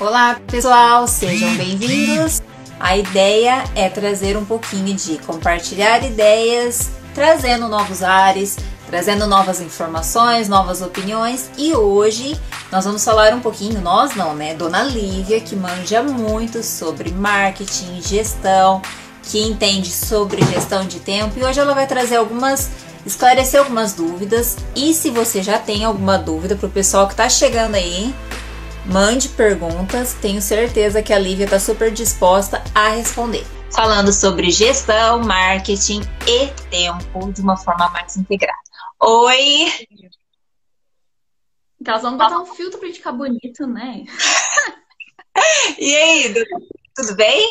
Olá, pessoal, sejam bem-vindos. A ideia é trazer um pouquinho de compartilhar ideias, trazendo novos ares, trazendo novas informações, novas opiniões e hoje nós vamos falar um pouquinho, nós não, né? Dona Lívia, que manja muito sobre marketing, gestão, que entende sobre gestão de tempo e hoje ela vai trazer algumas esclarecer algumas dúvidas e se você já tem alguma dúvida para o pessoal que está chegando aí, mande perguntas, tenho certeza que a Lívia está super disposta a responder. Falando sobre gestão, marketing e tempo de uma forma mais integrada. Oi! Então, elas vão botar um filtro para ficar bonito, né? e aí, tudo bem?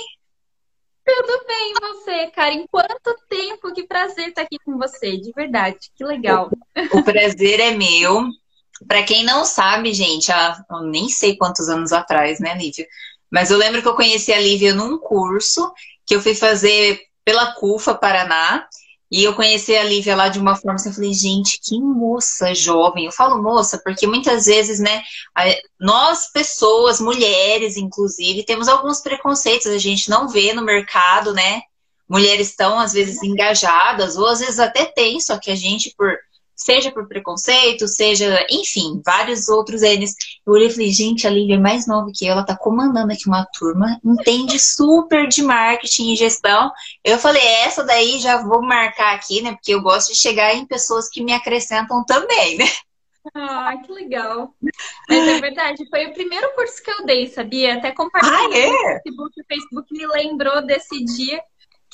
Tudo bem, você, cara? Em quanto tempo? Que prazer estar aqui com você, de verdade. Que legal. O, o prazer é meu. Para quem não sabe, gente, há nem sei quantos anos atrás, né, Lívia? Mas eu lembro que eu conheci a Lívia num curso que eu fui fazer pela CUFA Paraná. E eu conheci a Lívia lá de uma forma assim, eu falei, gente, que moça jovem. Eu falo moça porque muitas vezes, né, nós pessoas, mulheres inclusive, temos alguns preconceitos, a gente não vê no mercado, né? Mulheres tão às vezes engajadas, ou às vezes até tem, só que a gente, por seja por preconceito, seja, enfim, vários outros N's. Eu olhei e falei, gente, a Lívia é mais nova que eu, ela tá comandando aqui uma turma, entende super de marketing e gestão. Eu falei, essa daí já vou marcar aqui, né? Porque eu gosto de chegar em pessoas que me acrescentam também, né? Ah, que legal. Mas é verdade, foi o primeiro curso que eu dei, sabia? Até compartilhei ah, é? no Facebook, o Facebook me lembrou desse dia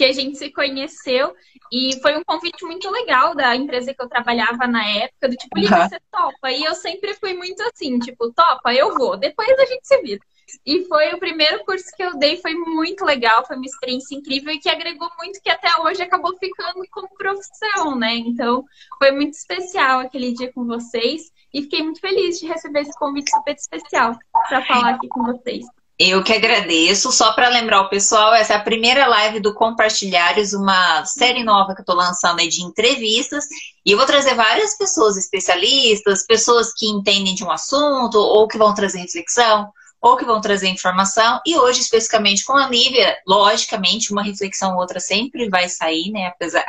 que a gente se conheceu e foi um convite muito legal da empresa que eu trabalhava na época, do tipo, Lívia, você topa? E eu sempre fui muito assim, tipo, topa, eu vou, depois a gente se vira. E foi o primeiro curso que eu dei, foi muito legal, foi uma experiência incrível e que agregou muito que até hoje acabou ficando como profissão, né? Então, foi muito especial aquele dia com vocês e fiquei muito feliz de receber esse convite super especial para falar aqui com vocês. Eu que agradeço. Só para lembrar o pessoal, essa é a primeira live do Compartilhares, uma série nova que eu estou lançando aí de entrevistas. E eu vou trazer várias pessoas especialistas, pessoas que entendem de um assunto, ou que vão trazer reflexão, ou que vão trazer informação. E hoje, especificamente com a Lívia, logicamente, uma reflexão ou outra sempre vai sair, né? Apesar,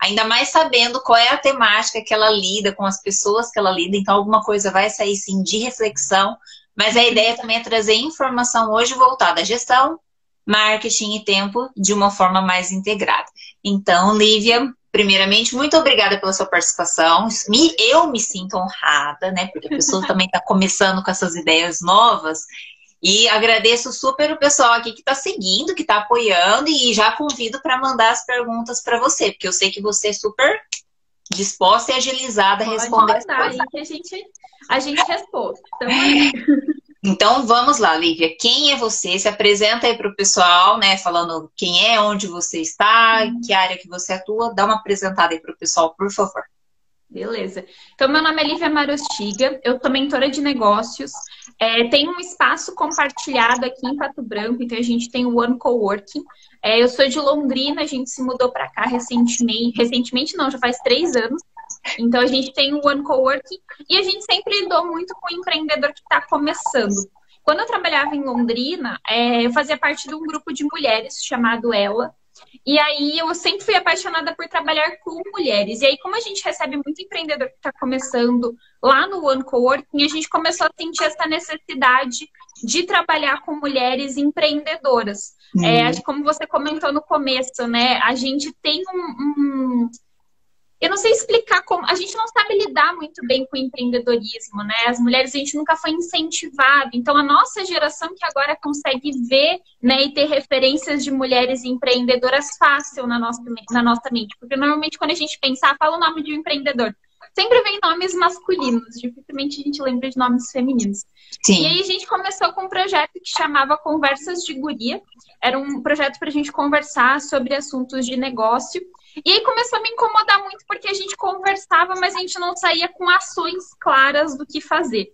ainda mais sabendo qual é a temática que ela lida, com as pessoas que ela lida. Então, alguma coisa vai sair sim de reflexão mas a ideia também é trazer informação hoje voltada à gestão, marketing e tempo de uma forma mais integrada. Então, Lívia, primeiramente, muito obrigada pela sua participação. eu me sinto honrada, né? Porque a pessoa também está começando com essas ideias novas. E agradeço super o pessoal aqui que está seguindo, que está apoiando, e já convido para mandar as perguntas para você, porque eu sei que você é super disposta e agilizada a responder. Pode mandar aí que a gente a gente responde. Então, então vamos lá, Lívia. Quem é você? Se apresenta aí para o pessoal, né? Falando quem é, onde você está, uhum. que área que você atua. Dá uma apresentada aí para o pessoal, por favor. Beleza. Então, meu nome é Lívia Marostiga, eu sou mentora de negócios. É, tem um espaço compartilhado aqui em Pato Branco, então a gente tem o One Coworking. É, eu sou de Londrina, a gente se mudou para cá recentemente. Recentemente, não, já faz três anos. Então a gente tem o One Coworking e a gente sempre lidou muito com o empreendedor que está começando. Quando eu trabalhava em Londrina, é, eu fazia parte de um grupo de mulheres chamado Ela. E aí eu sempre fui apaixonada por trabalhar com mulheres. E aí, como a gente recebe muito empreendedor que está começando lá no One Coworking, a gente começou a sentir essa necessidade de trabalhar com mulheres empreendedoras. Uhum. É, como você comentou no começo, né? A gente tem um, um eu não sei explicar como. A gente não sabe lidar muito bem com o empreendedorismo, né? As mulheres, a gente nunca foi incentivado. Então, a nossa geração que agora consegue ver né, e ter referências de mulheres empreendedoras fácil na nossa, na nossa mente. Porque normalmente, quando a gente pensar, fala o nome de um empreendedor. Sempre vem nomes masculinos, dificilmente a gente lembra de nomes femininos. Sim. E aí a gente começou com um projeto que chamava Conversas de Guria. Era um projeto para a gente conversar sobre assuntos de negócio e aí começou a me incomodar muito porque a gente conversava, mas a gente não saía com ações claras do que fazer.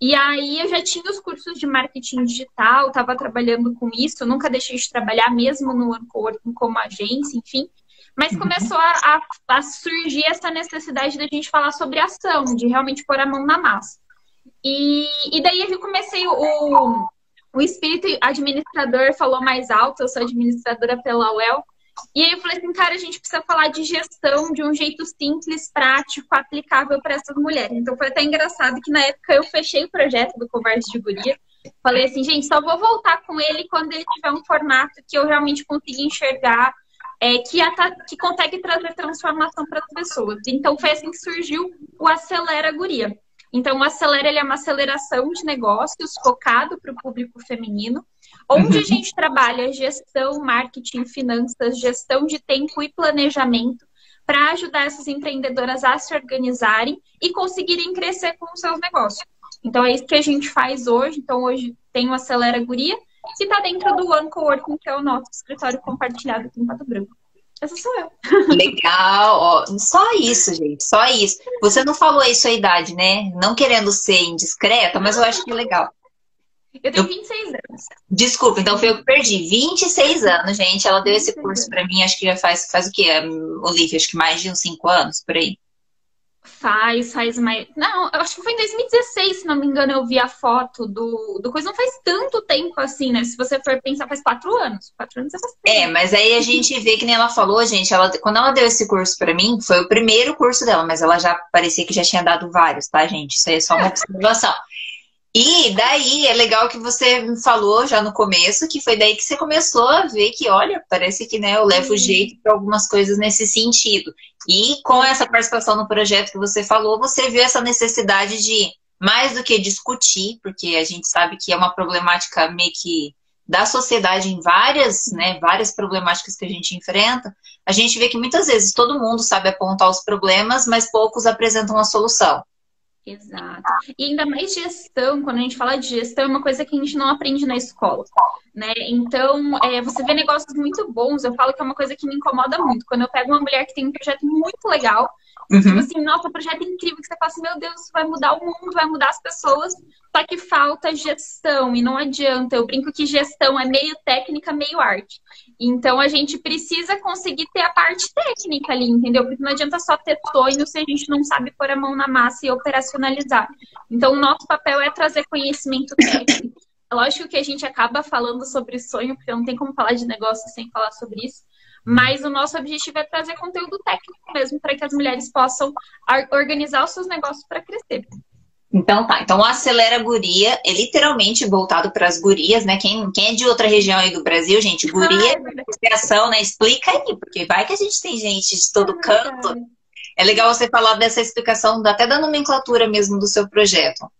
E aí eu já tinha os cursos de marketing digital, estava trabalhando com isso, nunca deixei de trabalhar mesmo no OneCoworking como agência, enfim. Mas uhum. começou a, a, a, surgir essa necessidade da gente falar sobre ação, de realmente pôr a mão na massa. E, e daí eu comecei o, o espírito administrador falou mais alto, eu sou administradora pela UEL. E aí eu falei assim, cara, a gente precisa falar de gestão de um jeito simples, prático, aplicável para essas mulheres. Então foi até engraçado que na época eu fechei o projeto do Conversa de Guria. Falei assim, gente, só vou voltar com ele quando ele tiver um formato que eu realmente consiga enxergar, é, que, que consegue trazer transformação para as pessoas. Então foi assim que surgiu o Acelera Guria. Então, o Acelera ele é uma aceleração de negócios focado para o público feminino, onde uhum. a gente trabalha gestão, marketing, finanças, gestão de tempo e planejamento para ajudar essas empreendedoras a se organizarem e conseguirem crescer com os seus negócios. Então, é isso que a gente faz hoje. Então, hoje tem o Acelera Guria, que está dentro do One Coworking, que é o nosso escritório compartilhado aqui em Pato Branco. Essa sou eu. Legal, ó, só isso, gente, só isso. Você não falou aí sua idade, né? Não querendo ser indiscreta, mas eu acho que é legal. Eu tenho 26 anos. Desculpa, então foi eu que perdi. 26 anos, gente. Ela deu esse curso para mim, acho que já faz, faz o quê, Olivia? Acho que mais de uns 5 anos, por aí. Faz, faz mais. Não, eu acho que foi em 2016, se não me engano, eu vi a foto do, do coisa. Não faz tanto tempo assim, né? Se você for pensar, faz quatro anos. Quatro anos é bastante. É, mas aí a gente vê que nem ela falou, gente. Ela, quando ela deu esse curso para mim, foi o primeiro curso dela, mas ela já parecia que já tinha dado vários, tá, gente? Isso aí é só uma observação. E daí é legal que você falou já no começo, que foi daí que você começou a ver que, olha, parece que né, eu levo jeito para algumas coisas nesse sentido. E com essa participação no projeto que você falou, você viu essa necessidade de, mais do que discutir, porque a gente sabe que é uma problemática meio que da sociedade em várias, né, várias problemáticas que a gente enfrenta, a gente vê que muitas vezes todo mundo sabe apontar os problemas, mas poucos apresentam a solução. Exato. E ainda mais gestão, quando a gente fala de gestão, é uma coisa que a gente não aprende na escola. Né? Então, é, você vê negócios muito bons, eu falo que é uma coisa que me incomoda muito. Quando eu pego uma mulher que tem um projeto muito legal, Uhum. Tipo assim, nossa, o projeto é incrível, que você fala assim, meu Deus, vai mudar o mundo, vai mudar as pessoas, só que falta gestão, e não adianta. Eu brinco que gestão é meio técnica, meio arte. Então a gente precisa conseguir ter a parte técnica ali, entendeu? Porque não adianta só ter sonho se a gente não sabe pôr a mão na massa e operacionalizar. Então o nosso papel é trazer conhecimento técnico. É lógico que a gente acaba falando sobre sonho, porque não tem como falar de negócio sem falar sobre isso. Mas o nosso objetivo é trazer conteúdo técnico mesmo para que as mulheres possam organizar os seus negócios para crescer. Então tá, então o Acelera Guria é literalmente voltado para as gurias, né? Quem, quem é de outra região aí do Brasil, gente, guria ah, é né? Explica aí, porque vai que a gente tem gente de todo é canto. É legal você falar dessa explicação, até da nomenclatura mesmo do seu projeto.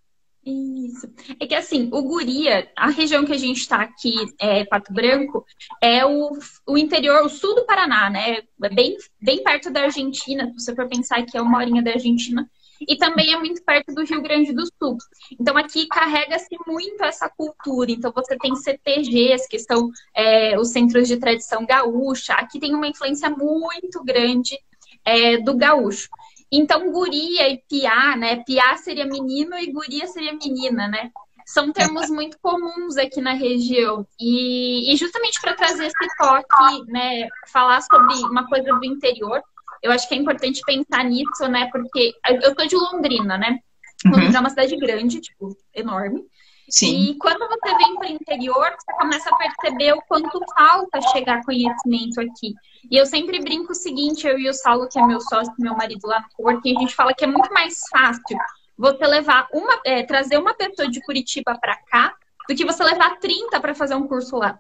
Isso. É que assim, o Guria, a região que a gente está aqui, é, Pato Branco, é o, o interior, o sul do Paraná, né? É bem, bem perto da Argentina, se você for pensar que é uma horinha da Argentina. E também é muito perto do Rio Grande do Sul. Então aqui carrega-se muito essa cultura. Então você tem CTGs, que são é, os centros de tradição gaúcha. Aqui tem uma influência muito grande é, do gaúcho. Então, guria e piá, né? Piá seria menino e guria seria menina, né? São termos muito comuns aqui na região. E, e justamente para trazer esse toque, né? Falar sobre uma coisa do interior, eu acho que é importante pensar nisso, né? Porque eu tô de Londrina, né? Londrina uhum. é uma cidade grande, tipo, enorme. Sim. E quando você vem para o interior, você começa a perceber o quanto falta chegar conhecimento aqui. E eu sempre brinco o seguinte, eu e o Saulo, que é meu sócio, meu marido lá no Porto, e a gente fala que é muito mais fácil você levar uma, é, trazer uma pessoa de Curitiba para cá do que você levar 30 para fazer um curso lá.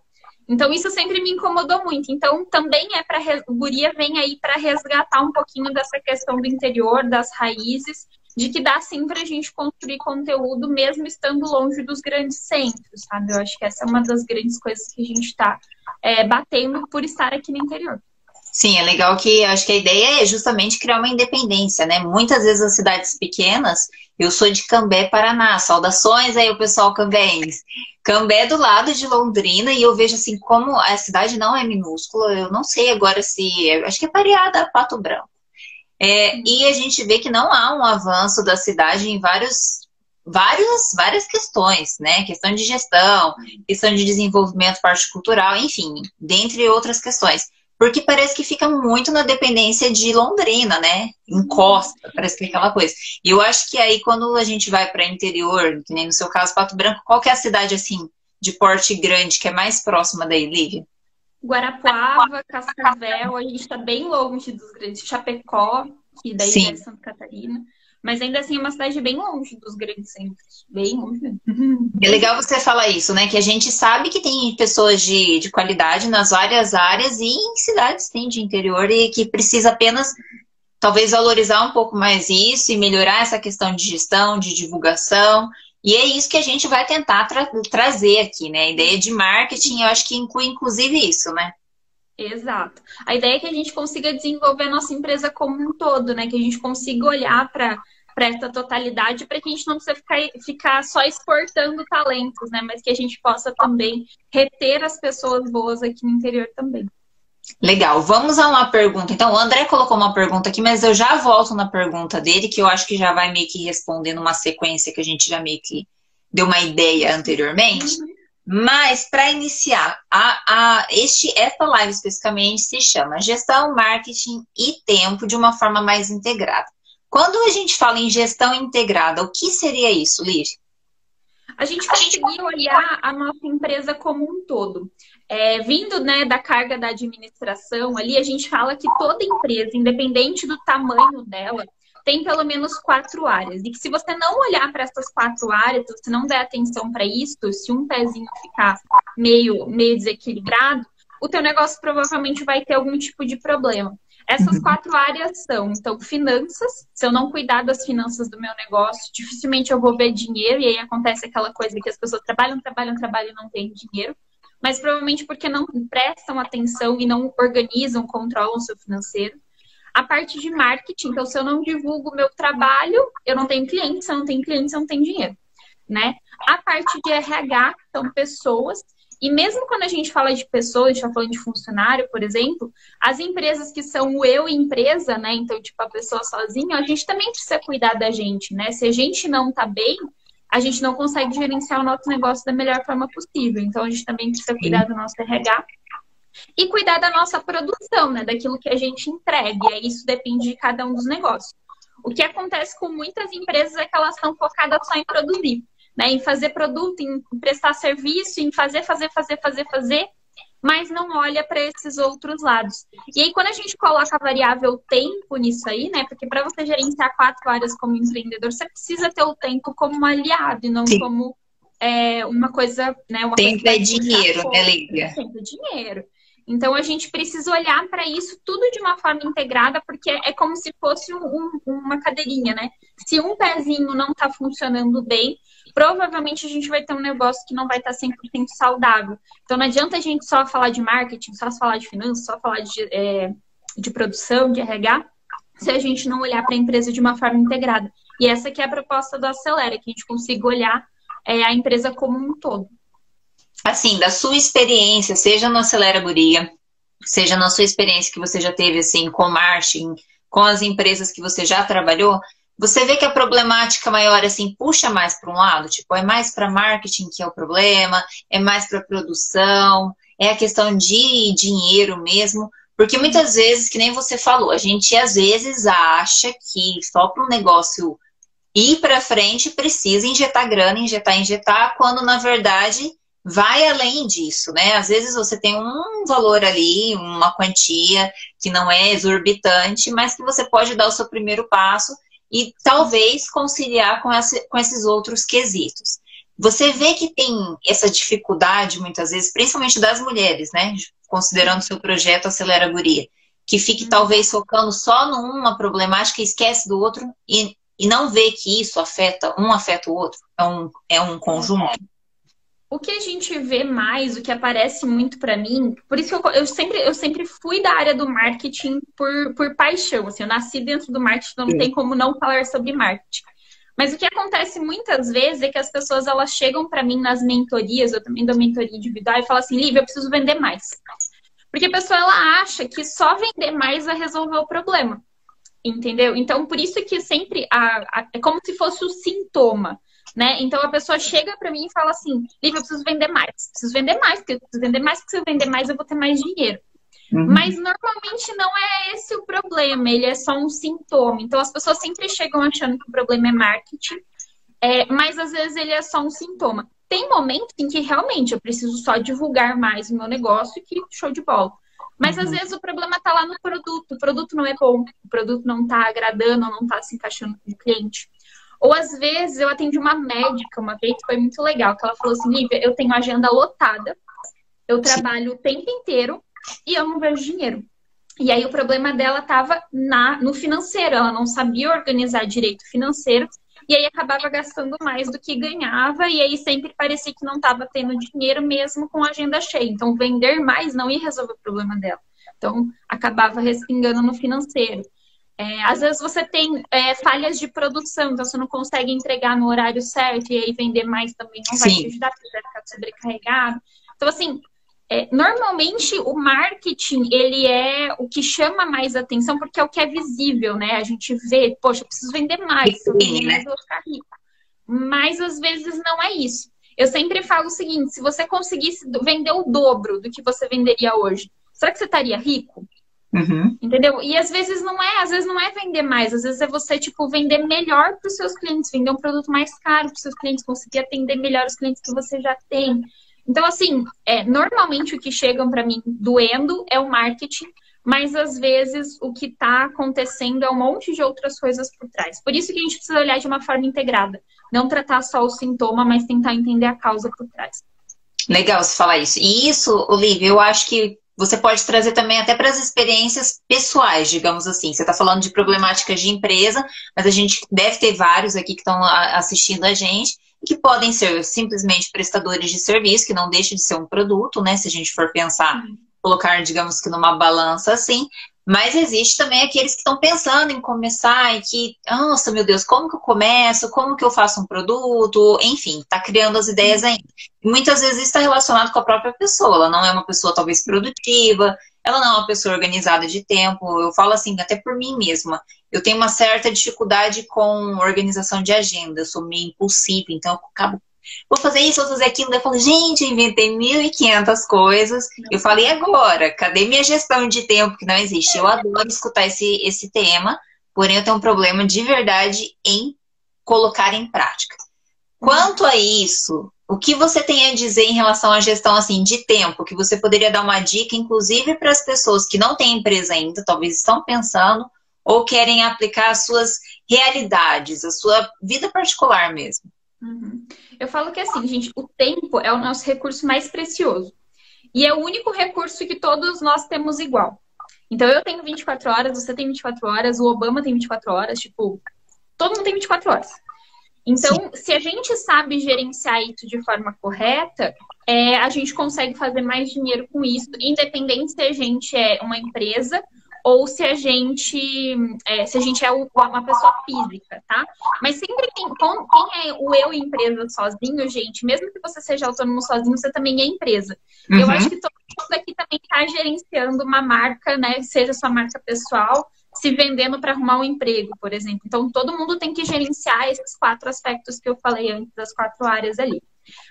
Então isso sempre me incomodou muito. Então também é para o Guria vem aí para resgatar um pouquinho dessa questão do interior, das raízes de que dá sim para a gente construir conteúdo mesmo estando longe dos grandes centros, sabe? Eu acho que essa é uma das grandes coisas que a gente está é, batendo por estar aqui no interior. Sim, é legal que acho que a ideia é justamente criar uma independência, né? Muitas vezes as cidades pequenas, eu sou de Cambé, Paraná, saudações aí o pessoal cambéense. Cambé é do lado de Londrina e eu vejo assim como a cidade não é minúscula, eu não sei agora se, acho que é pareada a Pato Branco. É, e a gente vê que não há um avanço da cidade em vários, vários, várias questões, né? Questão de gestão, questão de desenvolvimento parte cultural, enfim, dentre outras questões. Porque parece que fica muito na dependência de Londrina, né? Encosta, parece que é aquela coisa. E eu acho que aí, quando a gente vai para interior, que nem no seu caso, Pato Branco, qual que é a cidade assim de porte grande que é mais próxima da Lívia? Guarapuava, Cascavel, a gente está bem longe dos grandes. Chapecó, que daí Sim. é Santa Catarina. Mas ainda assim é uma cidade bem longe dos grandes centros. Bem longe. É legal você falar isso, né? Que a gente sabe que tem pessoas de, de qualidade nas várias áreas e em cidades tem de interior e que precisa apenas talvez valorizar um pouco mais isso e melhorar essa questão de gestão, de divulgação. E é isso que a gente vai tentar tra trazer aqui, né? A ideia de marketing, eu acho que inclui inclusive isso, né? Exato. A ideia é que a gente consiga desenvolver a nossa empresa como um todo, né? Que a gente consiga olhar para para essa totalidade, para que a gente não precisa ficar, ficar só exportando talentos, né? Mas que a gente possa também reter as pessoas boas aqui no interior também. Legal, vamos a uma pergunta. Então, o André colocou uma pergunta aqui, mas eu já volto na pergunta dele, que eu acho que já vai meio que responder numa sequência que a gente já meio que deu uma ideia anteriormente. Uhum. Mas, para iniciar, a, a, este, esta live especificamente se chama Gestão, Marketing e Tempo de uma forma mais integrada. Quando a gente fala em gestão integrada, o que seria isso, Liv? A gente conseguir olhar a nossa empresa como um todo. É, vindo né, da carga da administração, ali a gente fala que toda empresa, independente do tamanho dela, tem pelo menos quatro áreas. E que se você não olhar para essas quatro áreas, se não der atenção para isso, se um pezinho ficar meio, meio desequilibrado, o teu negócio provavelmente vai ter algum tipo de problema. Essas uhum. quatro áreas são, então, finanças. Se eu não cuidar das finanças do meu negócio, dificilmente eu vou ver dinheiro, e aí acontece aquela coisa que as pessoas trabalham, trabalham, trabalham e não têm dinheiro. Mas provavelmente porque não prestam atenção e não organizam, controlam o seu financeiro a parte de marketing. Então, se eu não divulgo o meu trabalho, eu não tenho clientes, se eu não tenho clientes, eu não tenho dinheiro, né? A parte de RH, são pessoas. E mesmo quando a gente fala de pessoas, a gente está falando de funcionário, por exemplo, as empresas que são o eu empresa, né? Então, tipo, a pessoa sozinha, a gente também precisa cuidar da gente, né? Se a gente não tá bem, a gente não consegue gerenciar o nosso negócio da melhor forma possível. Então, a gente também precisa cuidar do nosso RH e cuidar da nossa produção, né? Daquilo que a gente entrega. E aí isso depende de cada um dos negócios. O que acontece com muitas empresas é que elas estão focadas só em produzir, né? Em fazer produto, em prestar serviço, em fazer, fazer, fazer, fazer, fazer, mas não olha para esses outros lados. E aí, quando a gente coloca a variável tempo nisso aí, né? Porque para você gerenciar quatro áreas como empreendedor, você precisa ter o tempo como aliado e não Sim. como é, uma coisa, né? Uma tempo coisa é dinheiro, né, Lívia? Tempo é dinheiro. Então a gente precisa olhar para isso tudo de uma forma integrada, porque é como se fosse um, uma cadeirinha, né? Se um pezinho não está funcionando bem, provavelmente a gente vai ter um negócio que não vai estar tá 100% saudável. Então não adianta a gente só falar de marketing, só falar de finanças, só falar de, é, de produção, de RH, se a gente não olhar para a empresa de uma forma integrada. E essa que é a proposta do Acelera, que a gente consiga olhar é, a empresa como um todo assim, da sua experiência, seja no Acelera Guria, seja na sua experiência que você já teve, assim, com marketing, com as empresas que você já trabalhou, você vê que a problemática maior, assim, puxa mais para um lado? Tipo, é mais para marketing que é o problema, é mais para produção, é a questão de dinheiro mesmo. Porque muitas vezes, que nem você falou, a gente às vezes acha que só para um negócio ir para frente precisa injetar grana, injetar, injetar, quando na verdade vai além disso, né? Às vezes você tem um valor ali, uma quantia que não é exorbitante, mas que você pode dar o seu primeiro passo e talvez conciliar com, esse, com esses outros quesitos. Você vê que tem essa dificuldade muitas vezes, principalmente das mulheres, né? Considerando seu projeto Acelera Guria, que fique talvez focando só numa problemática e esquece do outro e, e não vê que isso afeta, um afeta o outro, é um, é um conjunto. O que a gente vê mais, o que aparece muito para mim, por isso que eu, eu, sempre, eu sempre fui da área do marketing por, por paixão. Assim, eu nasci dentro do marketing, não Sim. tem como não falar sobre marketing. Mas o que acontece muitas vezes é que as pessoas elas chegam para mim nas mentorias, eu também dou mentoria individual, e falam assim, Lívia, eu preciso vender mais. Porque a pessoa ela acha que só vender mais vai resolver o problema. Entendeu? Então, por isso que sempre a, a, é como se fosse o sintoma né? Então a pessoa chega para mim e fala assim: Lívia, eu preciso vender mais, preciso vender mais, porque eu preciso vender mais, porque se eu vender mais eu vou ter mais dinheiro. Uhum. Mas normalmente não é esse o problema, ele é só um sintoma. Então as pessoas sempre chegam achando que o problema é marketing, é, mas às vezes ele é só um sintoma. tem momentos em que realmente eu preciso só divulgar mais o meu negócio que show de bola. Mas uhum. às vezes o problema está lá no produto. O produto não é bom, o produto não está agradando, não está se encaixando com o cliente. Ou às vezes eu atendi uma médica uma vez, foi muito legal, que ela falou assim, Lívia, eu tenho agenda lotada, eu trabalho Sim. o tempo inteiro e eu não vejo dinheiro. E aí o problema dela estava no financeiro, ela não sabia organizar direito financeiro e aí acabava gastando mais do que ganhava, e aí sempre parecia que não estava tendo dinheiro mesmo com a agenda cheia. Então, vender mais não ia resolver o problema dela. Então, acabava respingando no financeiro. É, às vezes você tem é, falhas de produção, então você não consegue entregar no horário certo e aí vender mais também não vai Sim. te ajudar, porque vai ficar sobrecarregado. Então, assim, é, normalmente o marketing ele é o que chama mais atenção porque é o que é visível, né? A gente vê, poxa, eu preciso vender mais, se eu vender mais, eu vou ficar rico. Mas às vezes não é isso. Eu sempre falo o seguinte: se você conseguisse vender o dobro do que você venderia hoje, será que você estaria rico? Uhum. Entendeu? E às vezes não é, às vezes não é vender mais, às vezes é você, tipo, vender melhor para os seus clientes, vender um produto mais caro para os seus clientes, conseguir atender melhor os clientes que você já tem. Então, assim, é, normalmente o que chegam para mim doendo é o marketing, mas às vezes o que está acontecendo é um monte de outras coisas por trás. Por isso que a gente precisa olhar de uma forma integrada, não tratar só o sintoma, mas tentar entender a causa por trás. Legal você falar isso. E isso, Olivia, eu acho que você pode trazer também até para as experiências pessoais, digamos assim. Você está falando de problemáticas de empresa, mas a gente deve ter vários aqui que estão assistindo a gente que podem ser simplesmente prestadores de serviço, que não deixa de ser um produto, né? Se a gente for pensar, uhum. colocar, digamos que numa balança assim. Mas existe também aqueles que estão pensando em começar e que, nossa, meu Deus, como que eu começo? Como que eu faço um produto? Enfim, está criando as ideias uhum. ainda. E muitas vezes está relacionado com a própria pessoa. Ela não é uma pessoa talvez produtiva, ela não é uma pessoa organizada de tempo. Eu falo assim, até por mim mesma. Eu tenho uma certa dificuldade com organização de agenda. Eu sou meio impulsiva, então eu acabo. Vou fazer isso, vou fazer aquilo. Daí eu falo, gente, eu inventei 1.500 coisas. Eu falei, agora? Cadê minha gestão de tempo que não existe? Eu adoro escutar esse, esse tema, porém eu tenho um problema de verdade em colocar em prática. Quanto a isso, o que você tem a dizer em relação à gestão assim de tempo, que você poderia dar uma dica, inclusive para as pessoas que não têm empresa ainda, talvez estão pensando ou querem aplicar as suas realidades, a sua vida particular mesmo? Uhum. Eu falo que assim, gente, o tempo é o nosso recurso mais precioso. E é o único recurso que todos nós temos igual. Então eu tenho 24 horas, você tem 24 horas, o Obama tem 24 horas, tipo, todo mundo tem 24 horas. Então, Sim. se a gente sabe gerenciar isso de forma correta, é, a gente consegue fazer mais dinheiro com isso, independente se a gente é uma empresa ou se a gente é, se a gente é uma pessoa física, tá? Mas sempre tem quem é o eu empresa sozinho, gente, mesmo que você seja autônomo sozinho, você também é empresa. Uhum. Eu acho que todo mundo aqui também está gerenciando uma marca, né? Seja sua marca pessoal, se vendendo para arrumar um emprego, por exemplo. Então, todo mundo tem que gerenciar esses quatro aspectos que eu falei antes, das quatro áreas ali.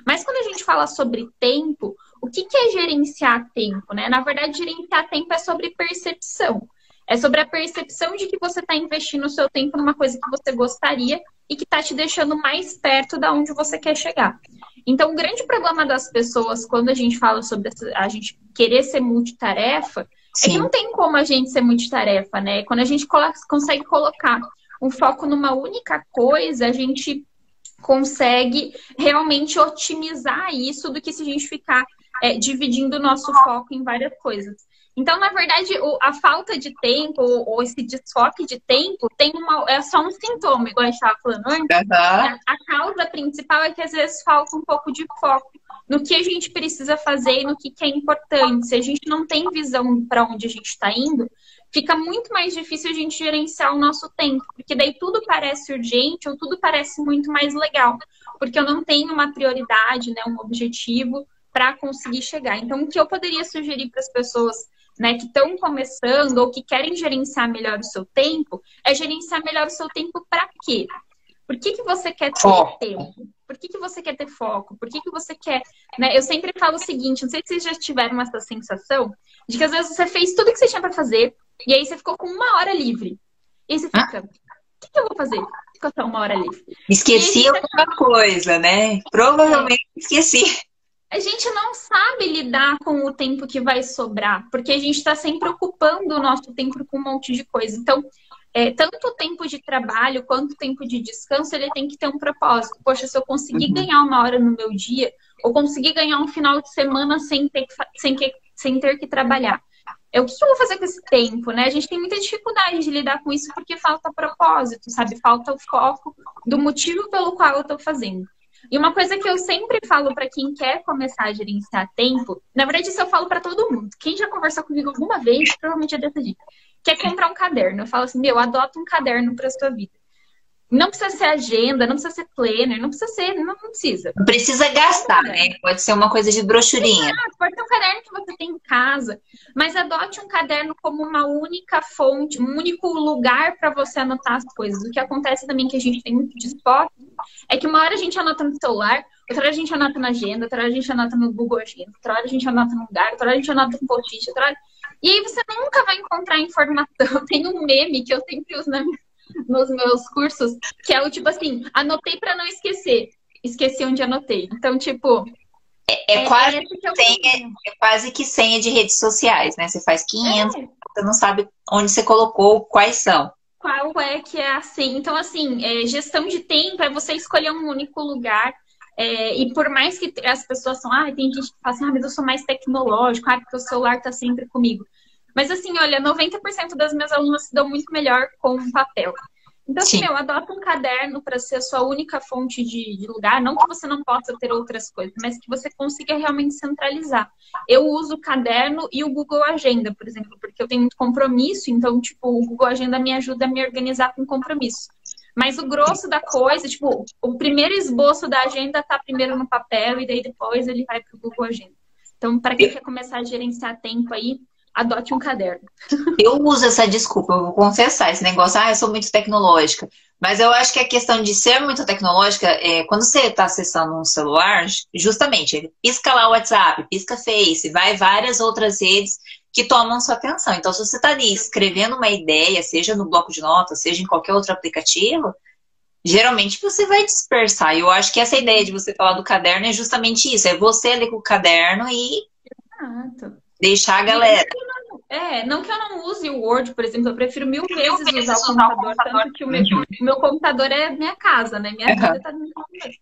Mas quando a gente fala sobre tempo, o que, que é gerenciar tempo, né? Na verdade, gerenciar tempo é sobre percepção. É sobre a percepção de que você está investindo o seu tempo numa coisa que você gostaria e que está te deixando mais perto da onde você quer chegar. Então, o grande problema das pessoas quando a gente fala sobre a gente querer ser multitarefa Sim. É que não tem como a gente ser multitarefa, né? Quando a gente consegue colocar um foco numa única coisa, a gente consegue realmente otimizar isso do que se a gente ficar é, dividindo o nosso foco em várias coisas. Então, na verdade, o, a falta de tempo ou, esse desfoque de tempo tem uma, é só um sintoma, igual a gente estava falando antes. Uhum. A, a causa principal é que às vezes falta um pouco de foco no que a gente precisa fazer e no que, que é importante. Se a gente não tem visão para onde a gente está indo, fica muito mais difícil a gente gerenciar o nosso tempo, porque daí tudo parece urgente ou tudo parece muito mais legal, porque eu não tenho uma prioridade, né, um objetivo para conseguir chegar. Então, o que eu poderia sugerir para as pessoas né, que estão começando ou que querem gerenciar melhor o seu tempo, é gerenciar melhor o seu tempo para quê? Por que, que você quer ter tempo? Por que, que você quer ter foco? Por que, que você quer. Né? Eu sempre falo o seguinte: não sei se vocês já tiveram essa sensação de que às vezes você fez tudo que você tinha para fazer e aí você ficou com uma hora livre. E aí você fica: o que, que eu vou fazer? fico até uma hora ali. Esqueci alguma tá... coisa, né? Provavelmente esqueci. A gente não sabe lidar com o tempo que vai sobrar, porque a gente está sempre ocupando o nosso tempo com um monte de coisa. Então, é, tanto o tempo de trabalho quanto o tempo de descanso, ele tem que ter um propósito. Poxa, se eu conseguir uhum. ganhar uma hora no meu dia, ou conseguir ganhar um final de semana sem ter que, sem que, sem ter que trabalhar. É, o que eu vou fazer com esse tempo, né? A gente tem muita dificuldade de lidar com isso porque falta propósito, sabe? Falta o foco do motivo pelo qual eu estou fazendo. E uma coisa que eu sempre falo para quem quer começar a gerenciar tempo, na verdade isso eu falo para todo mundo. Quem já conversou comigo alguma vez, provavelmente é dessa dica. Quer comprar um caderno? Eu falo assim, meu, adota um caderno para sua vida. Não precisa ser agenda, não precisa ser planner, não precisa ser, não, não precisa. Precisa gastar, né? Pode ser uma coisa de brochurinha. Exato, pode ser um caderno que você tem em casa, mas adote um caderno como uma única fonte, um único lugar para você anotar as coisas. O que acontece também que a gente tem muito de é que uma hora a gente anota no celular, outra hora a gente anota na agenda, outra hora a gente anota no Google Agenda, outra hora a gente anota no lugar, outra hora a gente anota no post-it, outra hora... E aí você nunca vai encontrar informação. Tem um meme que eu sempre uso na minha nos meus cursos, que é o tipo assim, anotei para não esquecer. Esqueci onde anotei. Então, tipo. É, é, é quase, que é senha, é quase que senha de redes sociais, né? Você faz 500, é. você não sabe onde você colocou, quais são. Qual é que é assim? Então, assim, é, gestão de tempo é você escolher um único lugar é, e por mais que as pessoas são, ah, tem gente que fala assim, ah, mas eu sou mais tecnológico, ah, porque o celular tá sempre comigo. Mas assim, olha, 90% das minhas alunas se dão muito melhor com papel. Então, assim, meu, adota um caderno para ser a sua única fonte de, de, lugar. Não que você não possa ter outras coisas, mas que você consiga realmente centralizar. Eu uso o caderno e o Google Agenda, por exemplo, porque eu tenho muito compromisso, então, tipo, o Google Agenda me ajuda a me organizar com compromisso. Mas o grosso da coisa, tipo, o primeiro esboço da agenda tá primeiro no papel e daí depois ele vai para o Google Agenda. Então, para quem quer começar a gerenciar tempo aí, adote um caderno. Eu uso essa desculpa, eu vou confessar, esse negócio, ah, eu sou muito tecnológica. Mas eu acho que a questão de ser muito tecnológica é quando você está acessando um celular, justamente, ele pisca lá o WhatsApp, pisca Face, vai várias outras redes que tomam sua atenção. Então, se você está ali escrevendo uma ideia, seja no bloco de notas, seja em qualquer outro aplicativo, geralmente você vai dispersar. E eu acho que essa ideia de você falar do caderno é justamente isso: é você ali com o caderno e. Exato. Deixar a galera. É, não que eu não use o Word, por exemplo, eu prefiro mil vezes usar o computador, tanto que o meu, o meu computador é minha casa, né? Minha vida tá no meu computador.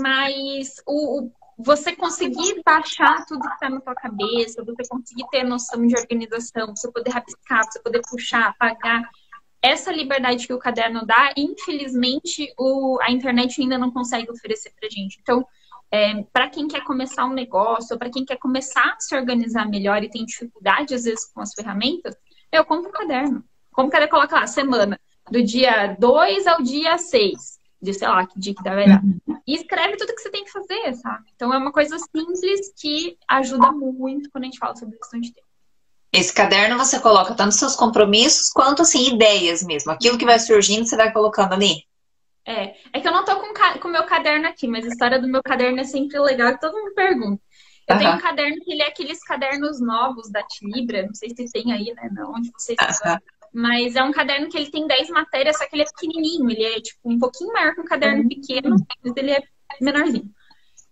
Mas o, o, você conseguir baixar tudo que tá na tua cabeça, você conseguir ter noção de organização, você poder rabiscar, você poder puxar, apagar, essa liberdade que o caderno dá, infelizmente, o, a internet ainda não consegue oferecer pra gente. Então, é, para quem quer começar um negócio, para quem quer começar a se organizar melhor e tem dificuldade, às vezes, com as ferramentas, eu compro um caderno. Como caderno coloca lá, semana, do dia 2 ao dia 6, de sei lá que dia que deve dar. E escreve tudo que você tem que fazer, sabe? Então é uma coisa simples que ajuda muito quando a gente fala sobre questão de tempo. Esse caderno você coloca tanto seus compromissos quanto assim ideias mesmo. Aquilo que vai surgindo, você vai colocando ali. É, é que eu não tô com o meu caderno aqui, mas a história do meu caderno é sempre legal que todo mundo pergunta. Eu uhum. tenho um caderno que ele é aqueles cadernos novos da Tilibra, não sei se tem aí, né, onde vocês estão. Mas é um caderno que ele tem 10 matérias, só que ele é pequenininho, ele é tipo um pouquinho maior que um caderno uhum. pequeno, mas ele é menorzinho.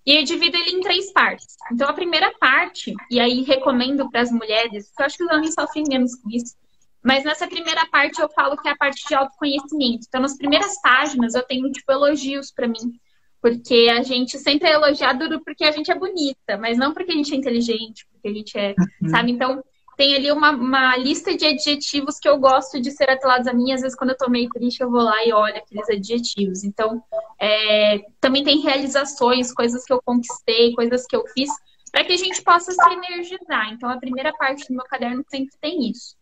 E eu divido ele em três partes. Então a primeira parte, e aí recomendo para as mulheres, que eu acho que os homens sofrem menos com isso, mas nessa primeira parte eu falo que é a parte de autoconhecimento. Então, nas primeiras páginas eu tenho, tipo, elogios para mim. Porque a gente sempre é elogiado porque a gente é bonita, mas não porque a gente é inteligente, porque a gente é, uhum. sabe? Então, tem ali uma, uma, lista de adjetivos que eu gosto de ser atrelados a mim. Às vezes, quando eu tô meio triste, eu vou lá e olho aqueles adjetivos. Então, é, também tem realizações, coisas que eu conquistei, coisas que eu fiz, para que a gente possa se energizar. Então, a primeira parte do meu caderno sempre tem isso.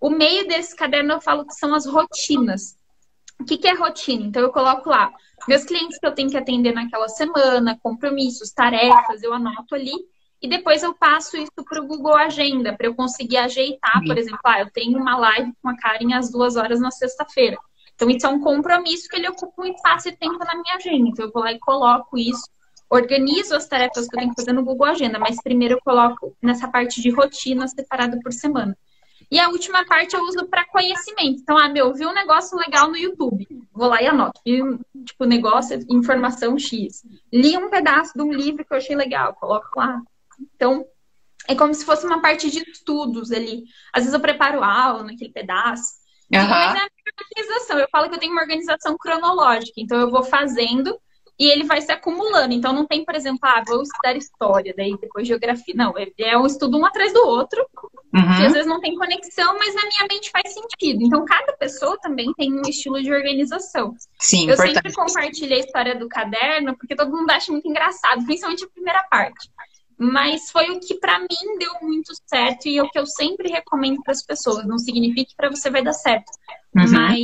O meio desse caderno eu falo que são as rotinas. O que, que é rotina? Então eu coloco lá meus clientes que eu tenho que atender naquela semana, compromissos, tarefas, eu anoto ali e depois eu passo isso para o Google Agenda para eu conseguir ajeitar, por exemplo, ah, eu tenho uma live com a Karen às duas horas na sexta-feira. Então isso é um compromisso que ele ocupa um espaço e tempo na minha agenda. Então eu vou lá e coloco isso, organizo as tarefas que eu tenho que fazer no Google Agenda, mas primeiro eu coloco nessa parte de rotina separada por semana. E a última parte eu uso para conhecimento. Então, ah, meu, vi um negócio legal no YouTube. vou lá e anoto. Vi, tipo, negócio, informação X. Li um pedaço de um livro que eu achei legal, coloco lá. Então, é como se fosse uma parte de estudos ali. Às vezes eu preparo aula naquele pedaço. Uhum. Mas é a organização. Eu falo que eu tenho uma organização cronológica. Então, eu vou fazendo e ele vai se acumulando. Então, não tem, por exemplo, ah, vou estudar história, daí depois geografia. Não, é, é um estudo um atrás do outro, uhum. que às vezes não tem conexão, mas na minha mente faz sentido. Então, cada pessoa também tem um estilo de organização. Sim, Eu importante. sempre compartilhei a história do caderno, porque todo mundo acha muito engraçado, principalmente a primeira parte. Mas foi o que para mim deu muito certo e é o que eu sempre recomendo para as pessoas. Não significa que para você vai dar certo, uhum. mas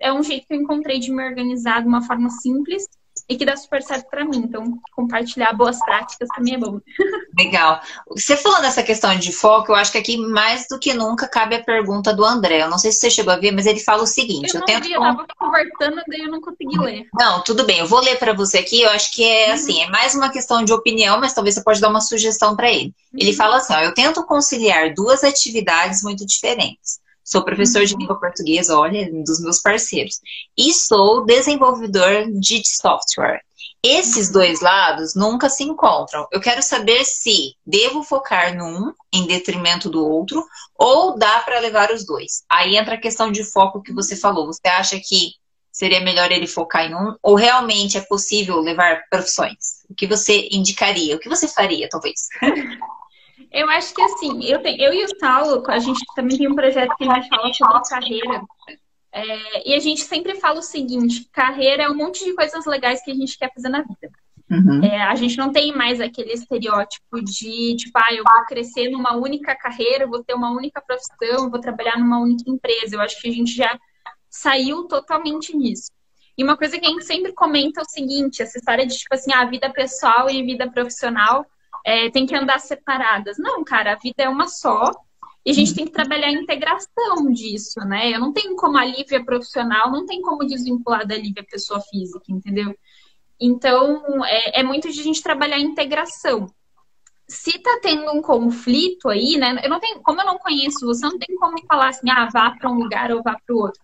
é um jeito que eu encontrei de me organizar de uma forma simples e que dá super certo para mim. Então, compartilhar boas práticas também é bom. Legal. Você falou dessa questão de foco, eu acho que aqui mais do que nunca cabe a pergunta do André. Eu não sei se você chegou a ver, mas ele fala o seguinte: eu, eu tento. Vi, eu tava conversando, daí eu não consegui ler. Não, tudo bem. Eu vou ler para você aqui. Eu acho que é uhum. assim, é mais uma questão de opinião, mas talvez você pode dar uma sugestão para ele. Uhum. Ele fala assim: ó, eu tento conciliar duas atividades muito diferentes. Sou professor de uhum. língua portuguesa, olha, um dos meus parceiros. E sou desenvolvedor de software. Esses uhum. dois lados nunca se encontram. Eu quero saber se devo focar num em detrimento do outro ou dá para levar os dois. Aí entra a questão de foco que você falou. Você acha que seria melhor ele focar em um ou realmente é possível levar profissões? O que você indicaria? O que você faria, talvez? Eu acho que assim, eu, tenho, eu e o Saulo, a gente também tem um projeto que a gente fala sobre carreira. É, e a gente sempre fala o seguinte: carreira é um monte de coisas legais que a gente quer fazer na vida. Uhum. É, a gente não tem mais aquele estereótipo de, tipo, ah, eu vou crescer numa única carreira, vou ter uma única profissão, vou trabalhar numa única empresa. Eu acho que a gente já saiu totalmente nisso. E uma coisa que a gente sempre comenta é o seguinte: essa história de, tipo assim, a vida pessoal e vida profissional é, tem que andar separadas. Não, cara, a vida é uma só. E a gente tem que trabalhar a integração disso, né? Eu não tenho como a Lívia profissional, não tem como desvincular da Lívia pessoa física, entendeu? Então, é, é muito de a gente trabalhar a integração. Se tá tendo um conflito aí, né? Eu não tenho, como eu não conheço você, não tem como falar assim, ah, vá para um lugar ou vá para o outro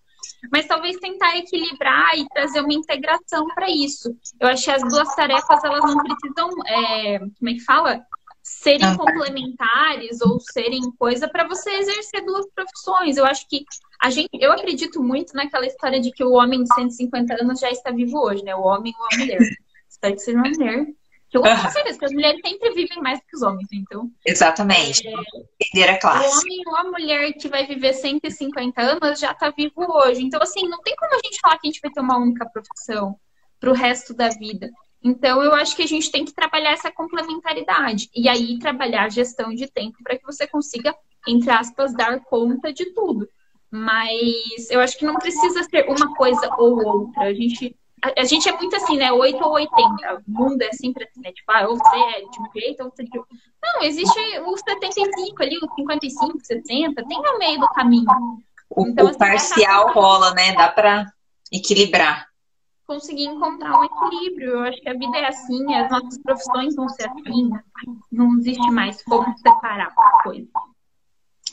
mas talvez tentar equilibrar e trazer uma integração para isso. Eu acho que as duas tarefas elas não precisam, é, como é que fala? Serem ah. complementares ou serem coisa para você exercer duas profissões. Eu acho que a gente, eu acredito muito naquela história de que o homem de 150 anos já está vivo hoje, né? O homem ou a mulher. Espero que seja uma mulher. Que eu com certeza que as mulheres sempre vivem mais que os homens, então. Exatamente. É, Entender a classe. O homem ou a mulher que vai viver 150 anos já está vivo hoje. Então, assim, não tem como a gente falar que a gente vai ter uma única profissão para o resto da vida. Então, eu acho que a gente tem que trabalhar essa complementaridade. E aí, trabalhar a gestão de tempo para que você consiga, entre aspas, dar conta de tudo. Mas eu acho que não precisa ser uma coisa ou outra. A gente a, a, gente é muito assim, né? 8 ou 80. O mundo é sempre assim, né? Tipo, ah, ou você é de um jeito, ou você é de outro. Não, existe o 75 ali, o 55, 60, tem no meio do caminho. O, então, o assim, parcial rola, né? Dá pra equilibrar. Conseguir encontrar um equilíbrio. Eu acho que a vida é assim, as nossas profissões vão ser assim. Não existe mais como separar coisas.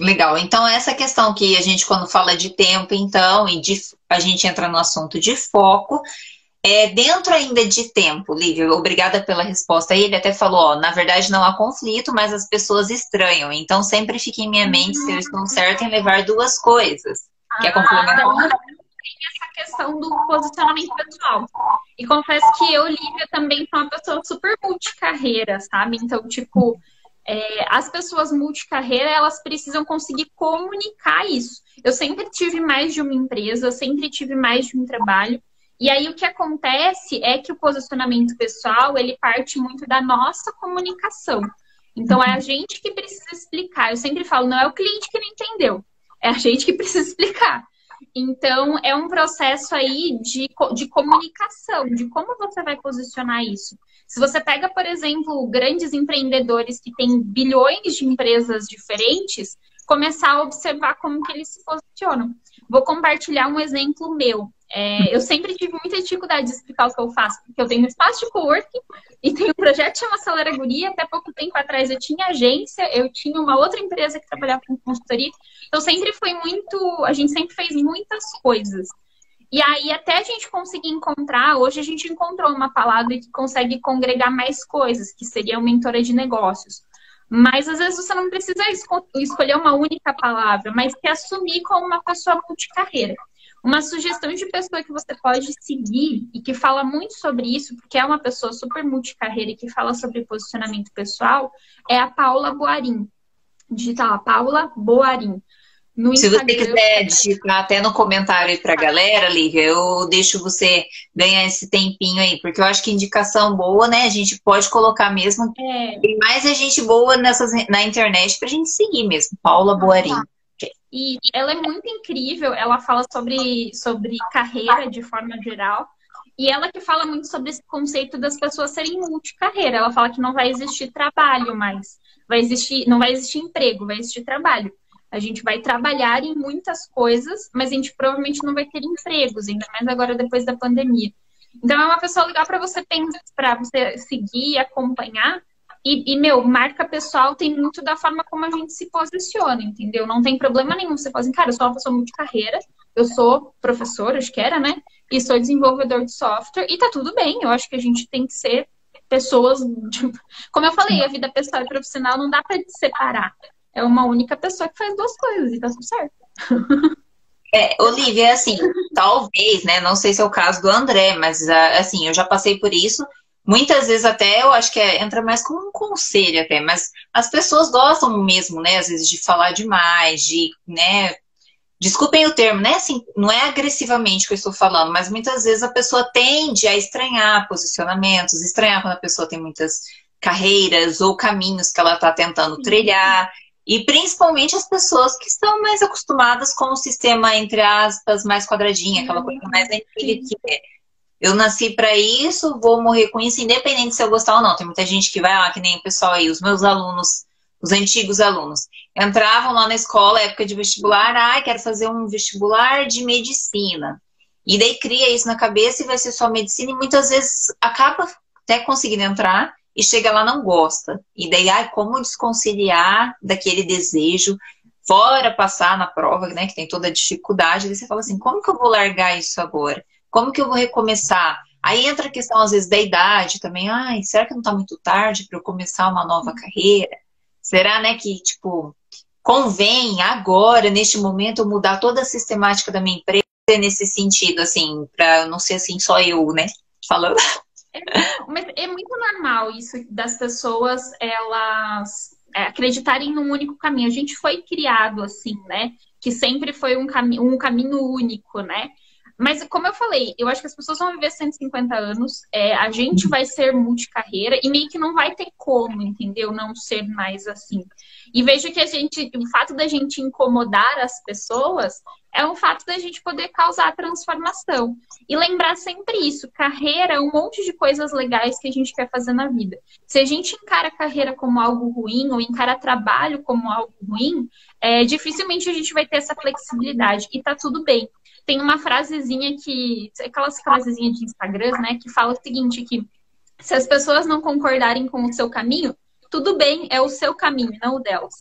Legal. Então, essa questão que a gente, quando fala de tempo, então, e de, a gente entra no assunto de foco, é, dentro ainda de tempo, Lívia, obrigada pela resposta. Ele até falou, ó, na verdade não há conflito, mas as pessoas estranham. Então sempre fica em minha mente se eu estou certo em levar duas coisas. Que é complementar. Ah, essa questão do posicionamento pessoal. E confesso que eu, Lívia, também sou uma pessoa super multicarreira, sabe? Então, tipo, é, as pessoas multicarreira, elas precisam conseguir comunicar isso. Eu sempre tive mais de uma empresa, eu sempre tive mais de um trabalho. E aí o que acontece é que o posicionamento pessoal, ele parte muito da nossa comunicação. Então é a gente que precisa explicar. Eu sempre falo, não é o cliente que não entendeu, é a gente que precisa explicar. Então é um processo aí de, de comunicação, de como você vai posicionar isso. Se você pega, por exemplo, grandes empreendedores que têm bilhões de empresas diferentes, começar a observar como que eles se posicionam. Vou compartilhar um exemplo meu. É, eu sempre tive muita dificuldade de explicar o que eu faço, porque eu tenho um espaço de coworking e tenho um projeto que chama Acelera Guria. Até pouco tempo atrás eu tinha agência, eu tinha uma outra empresa que trabalhava com consultoria. Então sempre foi muito. A gente sempre fez muitas coisas. E aí, até a gente conseguir encontrar, hoje a gente encontrou uma palavra que consegue congregar mais coisas, que seria uma mentora de negócios. Mas às vezes você não precisa escolher uma única palavra, mas se assumir como uma pessoa multicarreira. Uma sugestão de pessoa que você pode seguir e que fala muito sobre isso, porque é uma pessoa super multicarreira e que fala sobre posicionamento pessoal, é a Paula Boarim. Digital, Paula Boarim. No Se você quiser digitar até no comentário aí pra galera, Lívia, eu deixo você ganhar esse tempinho aí, porque eu acho que indicação boa, né? A gente pode colocar mesmo. É. Tem mais a gente boa nessas, na internet pra gente seguir mesmo. Paula Boarim. E ela é muito incrível, ela fala sobre, sobre carreira de forma geral. E ela que fala muito sobre esse conceito das pessoas serem multicarreira. Ela fala que não vai existir trabalho mais. Vai existir, não vai existir emprego, vai existir trabalho. A gente vai trabalhar em muitas coisas, mas a gente provavelmente não vai ter empregos, ainda mais agora depois da pandemia. Então é uma pessoa legal para você para você seguir e acompanhar. E, e, meu, marca pessoal tem muito da forma como a gente se posiciona, entendeu? Não tem problema nenhum. Você pode assim, cara, eu sou uma pessoa multicarreira, eu sou professor, acho que era, né? E sou desenvolvedor de software, e tá tudo bem. Eu acho que a gente tem que ser pessoas. Tipo, como eu falei, a vida pessoal e profissional não dá para separar é uma única pessoa que faz duas coisas e tá tudo certo. É, Olivia, assim, talvez, né? Não sei se é o caso do André, mas ah, assim, eu já passei por isso. Muitas vezes até eu acho que é, entra mais como um conselho até, mas as pessoas gostam mesmo, né? Às vezes de falar demais, de, né? Desculpem o termo, né? Assim, não é agressivamente que eu estou falando, mas muitas vezes a pessoa tende a estranhar posicionamentos, estranhar quando a pessoa tem muitas carreiras ou caminhos que ela está tentando trilhar. E principalmente as pessoas que estão mais acostumadas com o sistema, entre aspas, mais quadradinho, aquela coisa mais antiga que é. Eu nasci para isso, vou morrer com isso, independente se eu gostar ou não. Tem muita gente que vai lá, que nem o pessoal aí, os meus alunos, os antigos alunos, entravam lá na escola, época de vestibular, ah, quero fazer um vestibular de medicina. E daí cria isso na cabeça e vai ser só medicina, e muitas vezes acaba até conseguindo entrar, e chega lá não gosta. E daí, ai, como desconciliar daquele desejo, fora passar na prova, né, que tem toda a dificuldade, daí você fala assim, como que eu vou largar isso agora? Como que eu vou recomeçar? Aí entra a questão, às vezes, da idade também. Ai, será que não tá muito tarde para eu começar uma nova carreira? Será, né, que, tipo, convém agora, neste momento, eu mudar toda a sistemática da minha empresa nesse sentido, assim, para não ser assim só eu, né, falando. Mas é muito normal isso das pessoas elas é, acreditarem num único caminho. A gente foi criado assim, né? Que sempre foi um, cami um caminho único, né? Mas, como eu falei, eu acho que as pessoas vão viver 150 anos, é, a gente vai ser multicarreira e meio que não vai ter como, entendeu? Não ser mais assim. E vejo que a gente, o fato da gente incomodar as pessoas é um fato da gente poder causar transformação. E lembrar sempre isso: carreira é um monte de coisas legais que a gente quer fazer na vida. Se a gente encara carreira como algo ruim ou encara trabalho como algo ruim, é, dificilmente a gente vai ter essa flexibilidade. E tá tudo bem. Tem uma frasezinha que. Aquelas frasezinhas de Instagram, né? Que fala o seguinte: que se as pessoas não concordarem com o seu caminho, tudo bem, é o seu caminho, não o delas.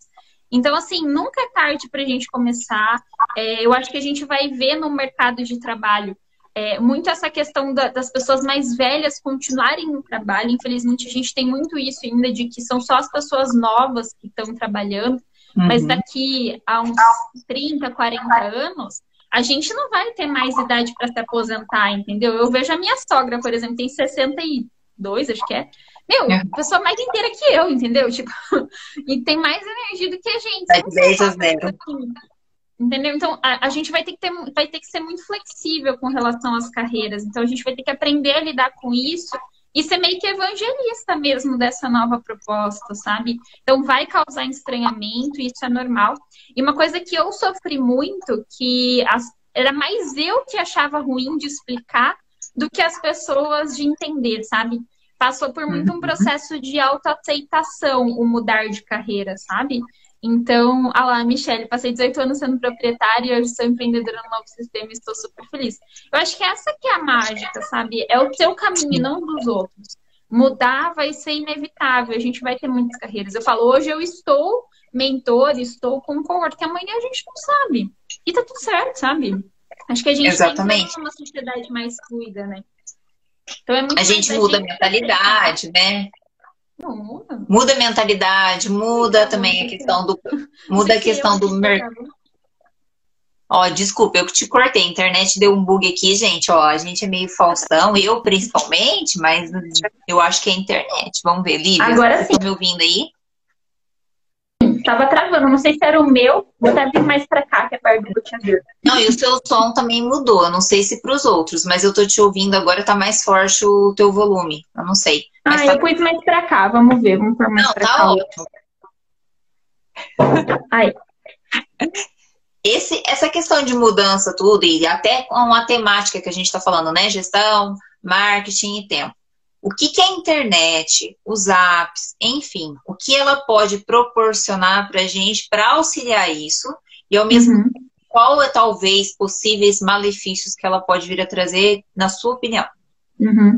Então, assim, nunca é tarde para a gente começar. É, eu acho que a gente vai ver no mercado de trabalho é, muito essa questão da, das pessoas mais velhas continuarem no trabalho. Infelizmente, a gente tem muito isso ainda de que são só as pessoas novas que estão trabalhando. Uhum. Mas daqui a uns 30, 40 anos, a gente não vai ter mais idade para se aposentar, entendeu? Eu vejo a minha sogra, por exemplo, tem 62, acho que é. Meu, é. pessoa mais inteira que eu, entendeu? Tipo, e tem mais energia do que a gente. É 10 a 0. Entendeu? Então, a, a, gente vai ter, que ter, vai ter que ser muito flexível com relação às carreiras. Então, a gente vai ter que aprender a lidar com isso e ser meio que evangelista mesmo dessa nova proposta, sabe? Então, vai causar estranhamento, isso é normal. E uma coisa que eu sofri muito, que as, era mais eu que achava ruim de explicar do que as pessoas de entender, sabe? passou por muito um uhum. processo de autoaceitação o mudar de carreira, sabe? Então, ah lá, Michelle, passei 18 anos sendo proprietária e hoje sou empreendedora no novo sistema e estou super feliz. Eu acho que essa que é a mágica, sabe? É o seu caminho, não dos outros. Mudar vai ser inevitável, a gente vai ter muitas carreiras. Eu falo, hoje eu estou mentor, estou com cowork, que amanhã a gente não sabe. E tá tudo certo, sabe? Acho que a gente Exatamente. tem uma sociedade mais fluida, né? Então é muito a gente muda a mentalidade, né? Não, muda. Muda a mentalidade, muda também a questão do. Muda a questão do mercado. Ó, desculpa, eu que te cortei. A internet deu um bug aqui, gente. Ó, a gente é meio Faustão, eu principalmente, mas eu acho que é a internet. Vamos ver, Lívia. Agora sim. Tá me ouvindo aí? Tava travando, não sei se era o meu, vou até vir mais pra cá, que é perto do roteador. Não, e o seu som também mudou. Eu não sei se para os outros, mas eu tô te ouvindo agora, tá mais forte o teu volume. Eu não sei. Mas ah, tá... eu pus mais pra cá, vamos ver, vamos pôr mais não, pra tá cá. ótimo. Aí. Esse, essa questão de mudança, tudo, e até com a temática que a gente está falando, né? Gestão, marketing e tempo. O que, que a internet, os apps, enfim, o que ela pode proporcionar para a gente para auxiliar isso e ao mesmo Uhum. tempo, qual é talvez possíveis malefícios que ela pode vir a trazer, na sua opinião? Uhum.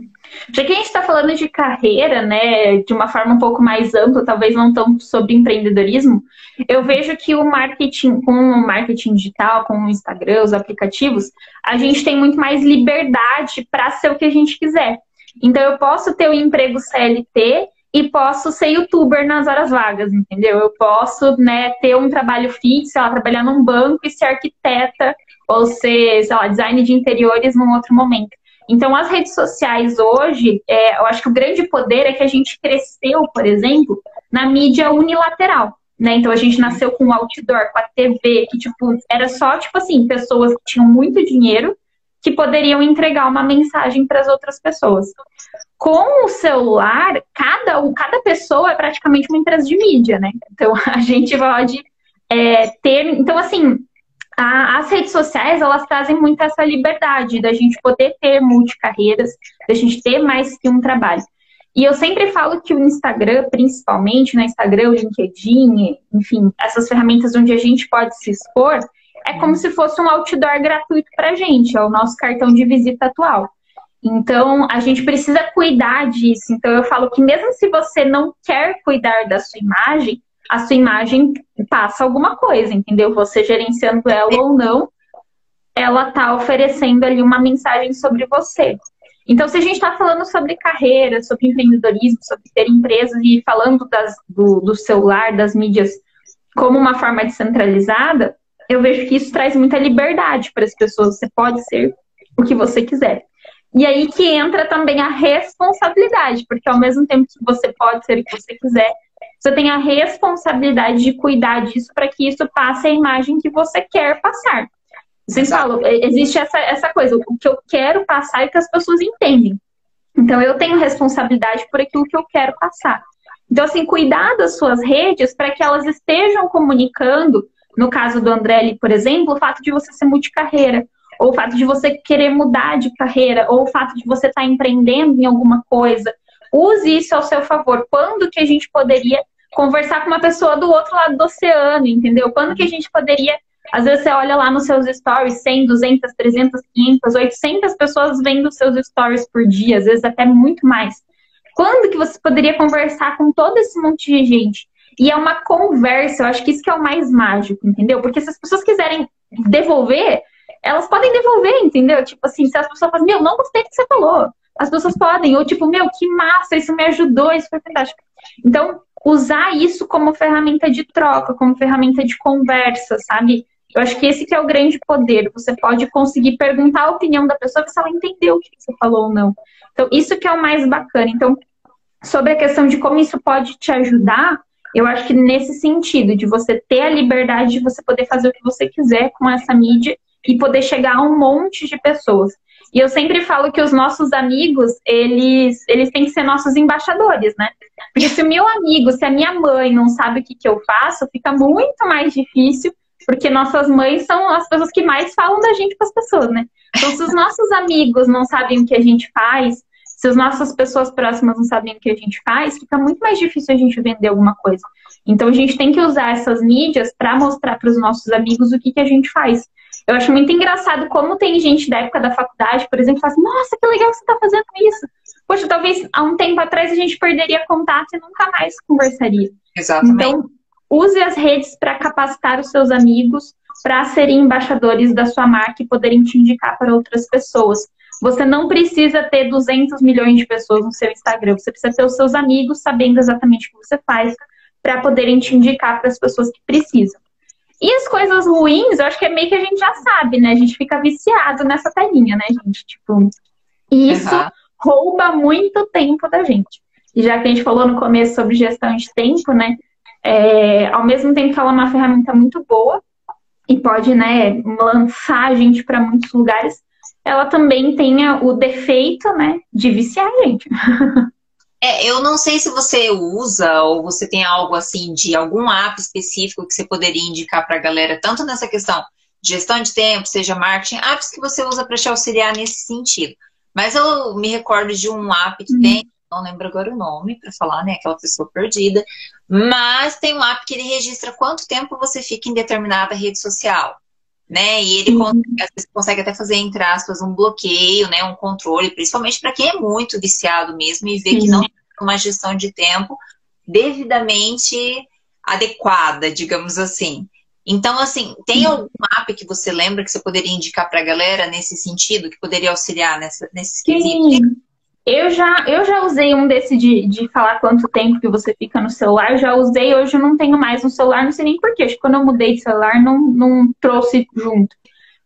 Já que a gente está falando de carreira, né, de uma forma um pouco mais ampla, talvez não tão sobre empreendedorismo, eu vejo que o marketing, com o marketing digital, com o Instagram, os aplicativos, a gente tem muito mais liberdade para ser o que a gente quiser. Então eu posso ter o um emprego CLT e posso ser youtuber nas horas vagas, entendeu? Eu posso, né, ter um trabalho fixo, sei lá, trabalhar num banco e ser arquiteta ou ser, sei lá, design de interiores num outro momento. Então, as redes sociais hoje, é, eu acho que o grande poder é que a gente cresceu, por exemplo, na mídia unilateral. Né? Então, a gente nasceu com o outdoor, com a TV, que tipo, era só, tipo assim, pessoas que tinham muito dinheiro que poderiam entregar uma mensagem para as outras pessoas. Com o celular, cada, cada pessoa é praticamente uma empresa de mídia, né? Então, a gente pode é, ter... Então, assim, as redes sociais, elas trazem muito essa liberdade da gente poder ter multicarreiras, da gente ter mais que um trabalho. E eu sempre falo que o Instagram, principalmente, no né, Instagram, o LinkedIn, enfim, essas ferramentas onde a gente pode se expor, é como se fosse um outdoor gratuito para a gente, é o nosso cartão de visita atual. Então, a gente precisa cuidar disso. Então, eu falo que mesmo se você não quer cuidar da sua imagem, a sua imagem passa alguma coisa, entendeu? Você gerenciando ela ou não, ela tá oferecendo ali uma mensagem sobre você. Então, se a gente está falando sobre carreira, sobre empreendedorismo, sobre ter empresas e falando das, do, do celular, das mídias como uma forma descentralizada, eu vejo que isso traz muita liberdade para as pessoas. Você pode ser o que você quiser. E aí que entra também a responsabilidade, porque ao mesmo tempo que você pode ser o que você quiser, você tem a responsabilidade de cuidar disso para que isso passe a imagem que você quer passar. Vocês falam, existe essa, essa coisa, o que eu quero passar é que as pessoas entendem. Então, eu tenho responsabilidade por aquilo que eu quero passar. Então, assim, cuidar das suas redes para que elas estejam comunicando, no caso do André, por exemplo, o fato de você ser multicarreira, ou o fato de você querer mudar de carreira, ou o fato de você estar tá empreendendo em alguma coisa, Use isso ao seu favor. Quando que a gente poderia conversar com uma pessoa do outro lado do oceano, entendeu? Quando que a gente poderia às vezes você olha lá nos seus stories, 100, 200, 300, 500, 800 pessoas vendo seus stories por dia, às vezes até muito mais. Quando que você poderia conversar com todo esse monte de gente? E é uma conversa, eu acho que isso que é o mais mágico, entendeu? Porque se as pessoas quiserem devolver, elas podem devolver, entendeu? Tipo assim, se as pessoas falam, meu, não gostei do que você falou as pessoas podem, ou tipo, meu, que massa, isso me ajudou, isso foi fantástico. Então, usar isso como ferramenta de troca, como ferramenta de conversa, sabe? Eu acho que esse que é o grande poder. Você pode conseguir perguntar a opinião da pessoa se ela entendeu o que você falou ou não. Então, isso que é o mais bacana. Então, sobre a questão de como isso pode te ajudar, eu acho que nesse sentido, de você ter a liberdade de você poder fazer o que você quiser com essa mídia e poder chegar a um monte de pessoas. E eu sempre falo que os nossos amigos, eles, eles têm que ser nossos embaixadores, né? Porque se o meu amigo, se a minha mãe não sabe o que, que eu faço, fica muito mais difícil, porque nossas mães são as pessoas que mais falam da gente para as pessoas, né? Então, se os nossos amigos não sabem o que a gente faz, se as nossas pessoas próximas não sabem o que a gente faz, fica muito mais difícil a gente vender alguma coisa. Então, a gente tem que usar essas mídias para mostrar para os nossos amigos o que, que a gente faz. Eu acho muito engraçado como tem gente da época da faculdade, por exemplo, que fala assim, nossa, que legal você está fazendo isso. Poxa, talvez há um tempo atrás a gente perderia contato e nunca mais conversaria. Exatamente. Então, use as redes para capacitar os seus amigos, para serem embaixadores da sua marca e poderem te indicar para outras pessoas. Você não precisa ter 200 milhões de pessoas no seu Instagram, você precisa ter os seus amigos sabendo exatamente o que você faz para poderem te indicar para as pessoas que precisam. E as coisas ruins, eu acho que é meio que a gente já sabe, né? A gente fica viciado nessa telinha, né, gente? Tipo, isso uhum. rouba muito tempo da gente. E já que a gente falou no começo sobre gestão de tempo, né? É, ao mesmo tempo que ela é uma ferramenta muito boa e pode, né, lançar a gente para muitos lugares, ela também tenha o defeito, né, de viciar a gente. É, eu não sei se você usa ou você tem algo assim de algum app específico que você poderia indicar para a galera, tanto nessa questão de gestão de tempo, seja marketing, apps que você usa para te auxiliar nesse sentido. Mas eu me recordo de um app que uhum. tem, não lembro agora o nome para falar, né? Aquela pessoa perdida. Mas tem um app que ele registra quanto tempo você fica em determinada rede social. Né? E ele consegue, às vezes, consegue até fazer, entre aspas, um bloqueio, né? Um controle, principalmente para quem é muito viciado mesmo e vê que não tem uma gestão de tempo devidamente adequada, digamos assim. Então, assim, tem algum app que você lembra que você poderia indicar para a galera nesse sentido, que poderia auxiliar nessa, nesse quesito? Eu já, eu já usei um desse de, de falar quanto tempo que você fica no celular, eu já usei, hoje eu não tenho mais no celular, não sei nem porquê. Acho que quando eu mudei de celular não, não trouxe junto.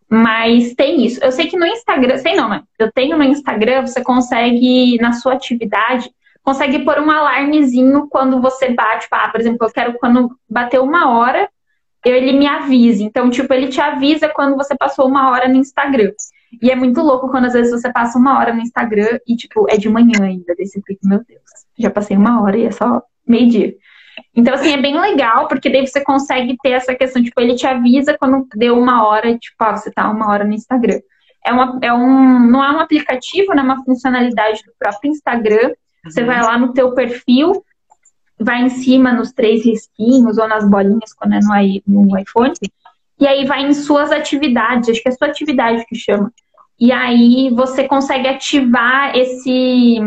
Mas tem isso. Eu sei que no Instagram, sei não, né? Eu tenho no Instagram, você consegue, na sua atividade, consegue pôr um alarmezinho quando você bate, ah, por exemplo, eu quero quando bater uma hora, ele me avise. Então, tipo, ele te avisa quando você passou uma hora no Instagram. E é muito louco quando às vezes você passa uma hora no Instagram e, tipo, é de manhã ainda. Daí você fica, meu Deus, já passei uma hora e é só meio-dia. Então, assim, é bem legal, porque daí você consegue ter essa questão, tipo, ele te avisa quando deu uma hora, tipo, ah, você tá uma hora no Instagram. É, uma, é um, não é um aplicativo, né, é uma funcionalidade do próprio Instagram. Você uhum. vai lá no teu perfil, vai em cima nos três risquinhos ou nas bolinhas quando é no, no iPhone, e aí vai em suas atividades, acho que é sua atividade que chama. E aí você consegue ativar esse,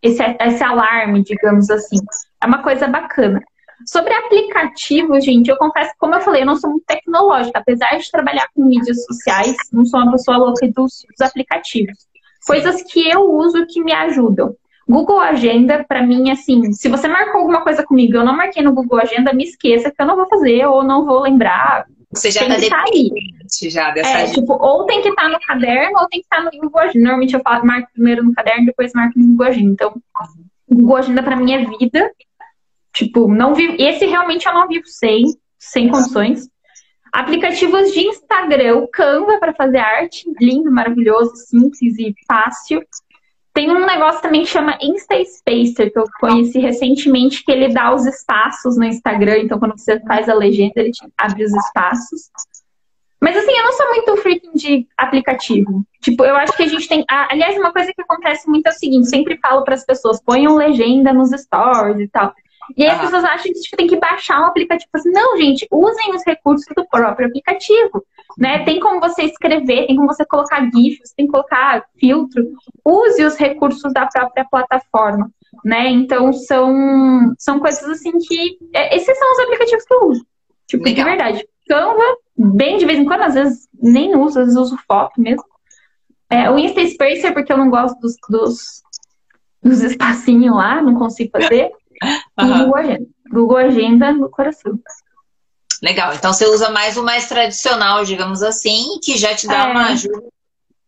esse, esse alarme, digamos assim. É uma coisa bacana. Sobre aplicativo, gente, eu confesso como eu falei, eu não sou muito tecnológica. Apesar de trabalhar com mídias sociais, não sou uma pessoa louca dos, dos aplicativos. Coisas que eu uso que me ajudam. Google Agenda, para mim, assim, se você marcou alguma coisa comigo, eu não marquei no Google Agenda, me esqueça que eu não vou fazer ou não vou lembrar. Você já tem tá dependente já dessa é, tipo, ou tem que estar tá no caderno ou tem que estar tá no Google Agenda. Normalmente eu falo, marco primeiro no caderno, depois marco no Google Agenda. Então, o Google Agenda para mim é vida. Tipo, não vivo. Esse realmente eu não vivo sem, sem condições. Aplicativos de Instagram, o Canva para fazer arte, lindo, maravilhoso, simples e fácil. Tem um negócio também que chama Insta Spacer, que eu conheci recentemente, que ele dá os espaços no Instagram. Então, quando você faz a legenda, ele abre os espaços. Mas assim, eu não sou muito freaking de aplicativo. Tipo, eu acho que a gente tem. Aliás, uma coisa que acontece muito é o seguinte: sempre falo para as pessoas, ponham legenda nos stories e tal. E aí as pessoas acham que tipo, tem que baixar um aplicativo. Assim, não, gente, usem os recursos do próprio aplicativo. Né? Tem como você escrever, tem como você colocar GIFs, tem que colocar filtro. Use os recursos da própria plataforma. Né? Então são, são coisas assim que. É, esses são os aplicativos que eu uso. Tipo, Legal. de verdade. Canva, bem de vez em quando, às vezes nem uso, às vezes uso foto mesmo. É, o Insta Spacer, porque eu não gosto dos, dos, dos espacinhos lá, não consigo fazer. Uhum. Google Agenda. Google Agenda no coração. Legal. Então você usa mais o mais tradicional, digamos assim, que já te dá é. uma ajuda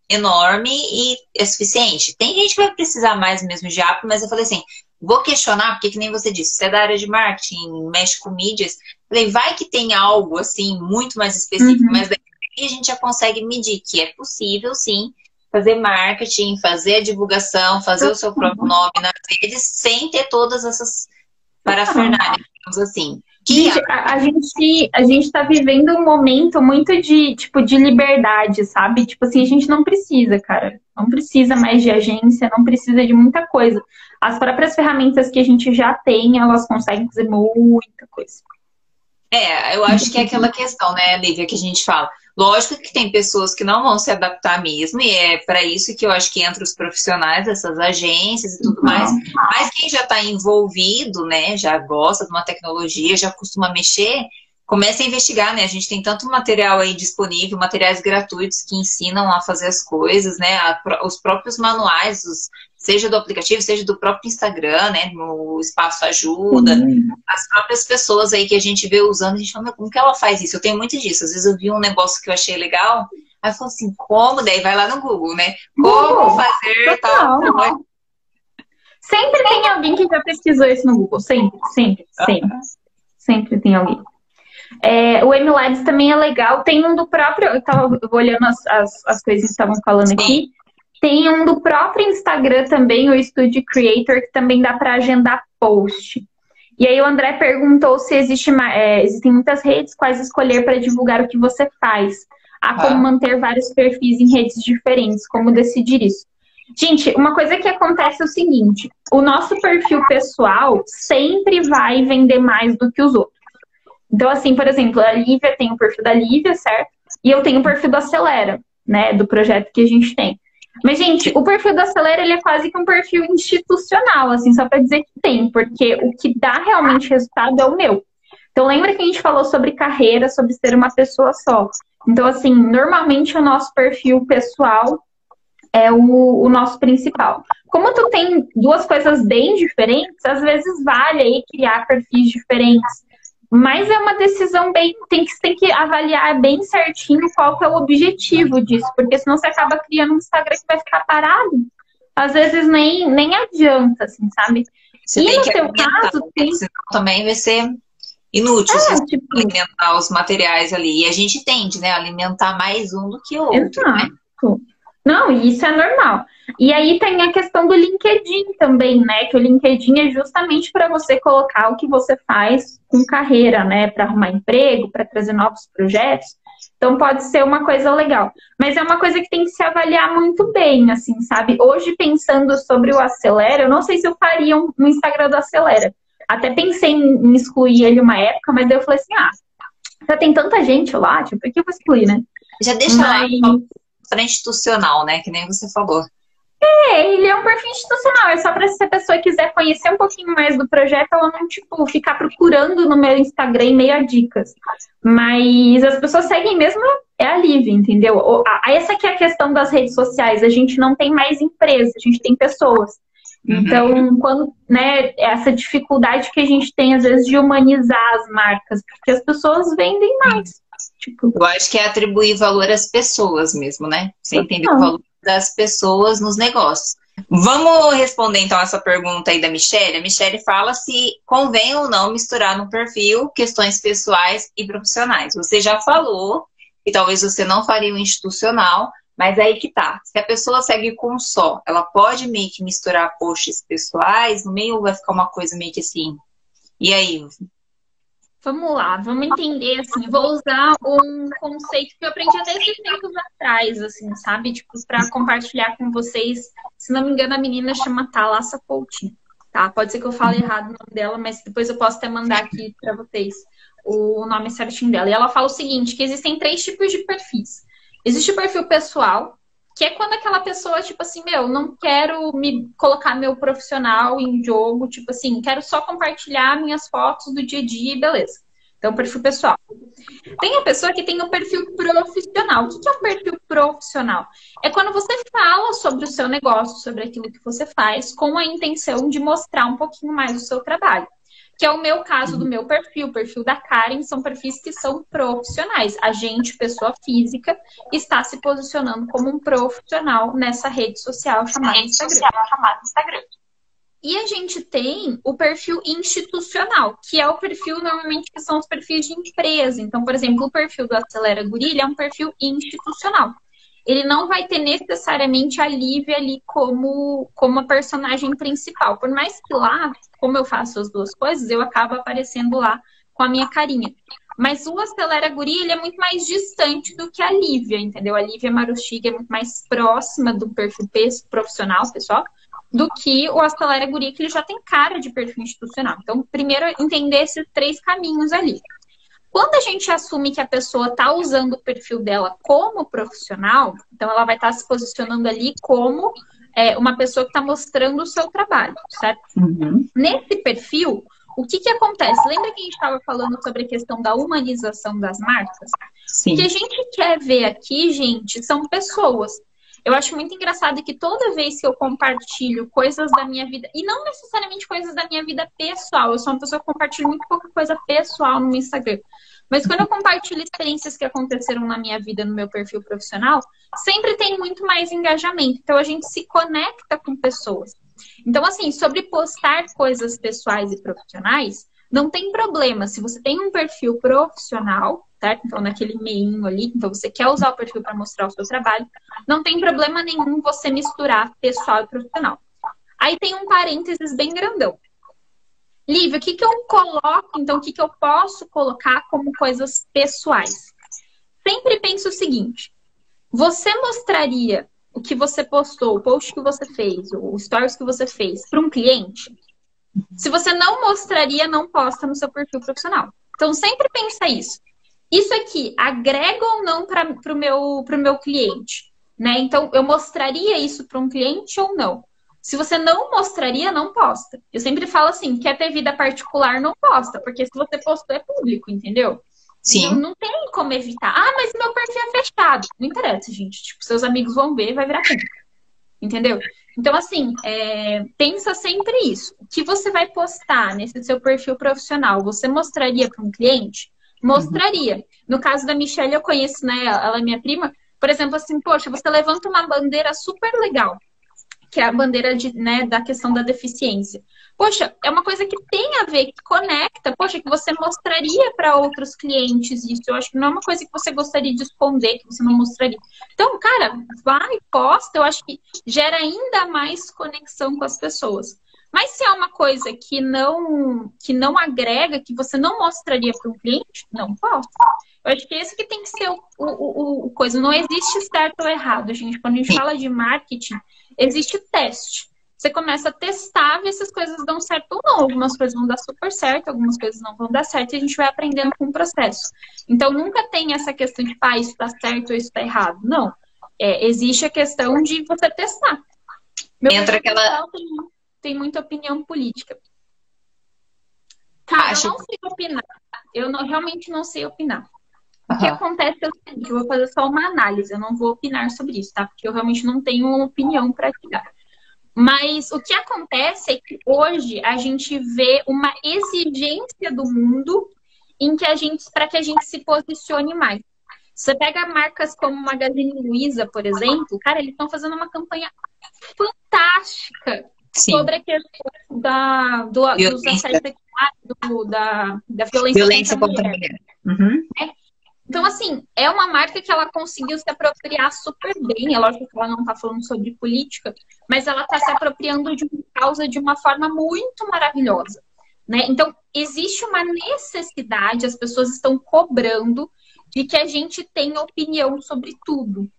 enorme e é suficiente. Tem gente que vai precisar mais mesmo de app, mas eu falei assim, vou questionar, porque que nem você disse, você é da área de marketing, mexe com mídias. Falei, vai que tem algo assim muito mais específico, uhum. mas daí a gente já consegue medir que é possível sim fazer marketing, fazer a divulgação, fazer o seu próprio nome nas redes, sem ter todas essas parafernálias, digamos assim. Gente, a, a, gente a gente está vivendo um momento muito de tipo de liberdade, sabe? Tipo assim, a gente não precisa, cara. Não precisa mais de agência, não precisa de muita coisa. As próprias ferramentas que a gente já tem, elas conseguem fazer muita coisa. É, eu acho que é aquela questão, né, Lívia, que a gente fala. Lógico que tem pessoas que não vão se adaptar mesmo, e é para isso que eu acho que entra os profissionais dessas agências e tudo uhum. mais. Mas quem já está envolvido, né, já gosta de uma tecnologia, já costuma mexer, comece a investigar, né? A gente tem tanto material aí disponível, materiais gratuitos que ensinam a fazer as coisas, né? Os próprios manuais, os, seja do aplicativo, seja do próprio Instagram, né? No Espaço Ajuda, uhum. as próprias pessoas aí que a gente vê usando, a gente fala, como que ela faz isso? Eu tenho muito disso. Às vezes eu vi um negócio que eu achei legal, aí eu falo assim, como? Daí vai lá no Google, né? Como fazer tal. Sempre tem alguém que já pesquisou isso no Google. Sempre, sempre, sempre. Sempre tem alguém. É, o MLabs também é legal. Tem um do próprio. Eu estava olhando as, as, as, coisas que estavam falando aqui. Tem um do próprio Instagram também, o Studio Creator, que também dá para agendar post. E aí o André perguntou se existe, é, existem muitas redes, quais escolher para divulgar o que você faz. Há como ah. manter vários perfis em redes diferentes, como decidir isso. Gente, uma coisa que acontece é o seguinte: o nosso perfil pessoal sempre vai vender mais do que os outros. Então, assim, por exemplo, a Lívia tem o perfil da Lívia, certo? E eu tenho o perfil do Acelera, né? Do projeto que a gente tem. Mas, gente, o perfil do Acelera ele é quase que um perfil institucional, assim, só para dizer que tem, porque o que dá realmente resultado é o meu. Então, lembra que a gente falou sobre carreira, sobre ser uma pessoa só. Então, assim, normalmente o nosso perfil pessoal é o, o nosso principal. Como tu tem duas coisas bem diferentes, às vezes vale aí criar perfis diferentes. Mas é uma decisão bem. Tem que, tem que avaliar bem certinho qual que é o objetivo disso, porque senão você acaba criando um Instagram que vai ficar parado. Às vezes nem, nem adianta, assim, sabe? Você e no seu caso, tem... também vai ser inútil é, se tipo... alimentar os materiais ali. E a gente tende, né, a alimentar mais um do que o outro. Né? Exato. Né? Não, isso é normal. E aí tem a questão do LinkedIn também, né? Que o LinkedIn é justamente para você colocar o que você faz com carreira, né? Para arrumar emprego, para trazer novos projetos. Então pode ser uma coisa legal. Mas é uma coisa que tem que se avaliar muito bem, assim, sabe? Hoje, pensando sobre o Acelera, eu não sei se eu faria um, um Instagram do Acelera. Até pensei em excluir ele uma época, mas daí eu falei assim, ah, já tem tanta gente lá, tipo, por que eu vou excluir, né? Já deixa mas... lá institucional, né? Que nem você falou. É, ele é um perfil institucional. É só para se a pessoa quiser conhecer um pouquinho mais do projeto, ela não, tipo, ficar procurando no meu Instagram e meia dicas. Mas as pessoas seguem mesmo é a Live, entendeu? Essa que é a questão das redes sociais. A gente não tem mais empresa, a gente tem pessoas. Uhum. Então, quando, né, essa dificuldade que a gente tem, às vezes, de humanizar as marcas, porque as pessoas vendem mais. Tipo... Eu acho que é atribuir valor às pessoas mesmo, né? Você entender o valor das pessoas nos negócios. Vamos responder então essa pergunta aí da Michelle. A Michelle fala se convém ou não misturar no perfil questões pessoais e profissionais. Você já falou que talvez você não faria o institucional, mas aí que tá. Se a pessoa segue com só, ela pode meio que misturar posts pessoais no meio vai ficar uma coisa meio que assim. E aí? Vamos lá, vamos entender, assim, vou usar um conceito que eu aprendi até esses tempos atrás, assim, sabe? Tipo, para compartilhar com vocês. Se não me engano, a menina chama Thalassa Coutinho, tá? Pode ser que eu fale errado o nome dela, mas depois eu posso até mandar aqui para vocês o nome certinho dela. E ela fala o seguinte, que existem três tipos de perfis. Existe o perfil pessoal, que é quando aquela pessoa, tipo assim, meu, não quero me colocar meu profissional em jogo, tipo assim, quero só compartilhar minhas fotos do dia a dia e beleza. Então, perfil pessoal. Tem a pessoa que tem o perfil profissional. O que é um perfil profissional? É quando você fala sobre o seu negócio, sobre aquilo que você faz, com a intenção de mostrar um pouquinho mais o seu trabalho que é o meu caso do meu perfil, o perfil da Karen, são perfis que são profissionais. A gente, pessoa física, está se posicionando como um profissional nessa rede social chamada rede Instagram. Social chamada Instagram. E a gente tem o perfil institucional, que é o perfil normalmente que são os perfis de empresa. Então, por exemplo, o perfil do Acelera Gurilha é um perfil institucional ele não vai ter necessariamente a Lívia ali como, como a personagem principal. Por mais que lá, como eu faço as duas coisas, eu acabo aparecendo lá com a minha carinha. Mas o Acelera Guri, ele é muito mais distante do que a Lívia, entendeu? A Lívia Marustiga é muito mais próxima do perfil profissional, pessoal, do que o Acelera Guri, que ele já tem cara de perfil institucional. Então, primeiro, entender esses três caminhos ali. Quando a gente assume que a pessoa está usando o perfil dela como profissional, então ela vai estar tá se posicionando ali como é, uma pessoa que está mostrando o seu trabalho, certo? Uhum. Nesse perfil, o que, que acontece? Lembra que a gente estava falando sobre a questão da humanização das marcas? Sim. O que a gente quer ver aqui, gente, são pessoas. Eu acho muito engraçado que toda vez que eu compartilho coisas da minha vida, e não necessariamente coisas da minha vida pessoal, eu sou uma pessoa que compartilha muito pouca coisa pessoal no Instagram. Mas quando eu compartilho experiências que aconteceram na minha vida, no meu perfil profissional, sempre tem muito mais engajamento. Então a gente se conecta com pessoas. Então, assim, sobre postar coisas pessoais e profissionais, não tem problema. Se você tem um perfil profissional, certo? Então, naquele meinho ali, então você quer usar o perfil para mostrar o seu trabalho, não tem problema nenhum você misturar pessoal e profissional. Aí tem um parênteses bem grandão. Lívia, o que, que eu coloco, então, o que, que eu posso colocar como coisas pessoais? Sempre penso o seguinte: você mostraria o que você postou, o post que você fez, o stories que você fez para um cliente? Se você não mostraria, não posta no seu perfil profissional. Então, sempre pensa isso. Isso aqui agrega ou não para o meu, meu cliente? Né? Então, eu mostraria isso para um cliente ou não? Se você não mostraria, não posta. Eu sempre falo assim, quer ter vida particular, não posta, porque se você postou é público, entendeu? Sim. Não, não tem como evitar. Ah, mas meu perfil é fechado. Não interessa, gente. Tipo, seus amigos vão ver, vai virar público. Entendeu? Então, assim, é, pensa sempre isso. O que você vai postar nesse seu perfil profissional, você mostraria para um cliente? Mostraria. No caso da Michelle, eu conheço, né? Ela é minha prima. Por exemplo, assim, poxa, você levanta uma bandeira super legal que é a bandeira de, né, da questão da deficiência. Poxa, é uma coisa que tem a ver, que conecta, poxa, que você mostraria para outros clientes isso. Eu acho que não é uma coisa que você gostaria de esconder, que você não mostraria. Então, cara, vai, posta, eu acho que gera ainda mais conexão com as pessoas. Mas se é uma coisa que não que não agrega, que você não mostraria para um cliente, não posta. Eu acho que esse que tem que ser o, o, o, o coisa. Não existe certo ou errado, gente. Quando a gente fala de marketing, existe teste. Você começa a testar, ver se as coisas dão certo ou não. Algumas coisas vão dar super certo, algumas coisas não vão dar certo, e a gente vai aprendendo com o processo. Então, nunca tem essa questão de, pá, isso está certo ou isso está errado. Não. É, existe a questão de você testar. Meu Entra aquela. Tem, tem, muita opinião política. Cara, Acho... eu não sei opinar. Eu não, realmente não sei opinar. O que acontece é o seguinte, eu vou fazer só uma análise, eu não vou opinar sobre isso, tá? Porque eu realmente não tenho uma opinião para te dar. Mas o que acontece é que hoje a gente vê uma exigência do mundo em que a gente para que a gente se posicione mais. Você pega marcas como Magazine Luiza, por exemplo, cara, eles estão fazendo uma campanha fantástica Sim. sobre a questão da, do, dos assédios sexuais, da, da violência, violência contra a mulher. mulher. Uhum. É, então, assim, é uma marca que ela conseguiu se apropriar super bem. É lógico que ela não está falando sobre política, mas ela está se apropriando de uma causa de uma forma muito maravilhosa. Né? Então, existe uma necessidade, as pessoas estão cobrando de que a gente tenha opinião sobre tudo.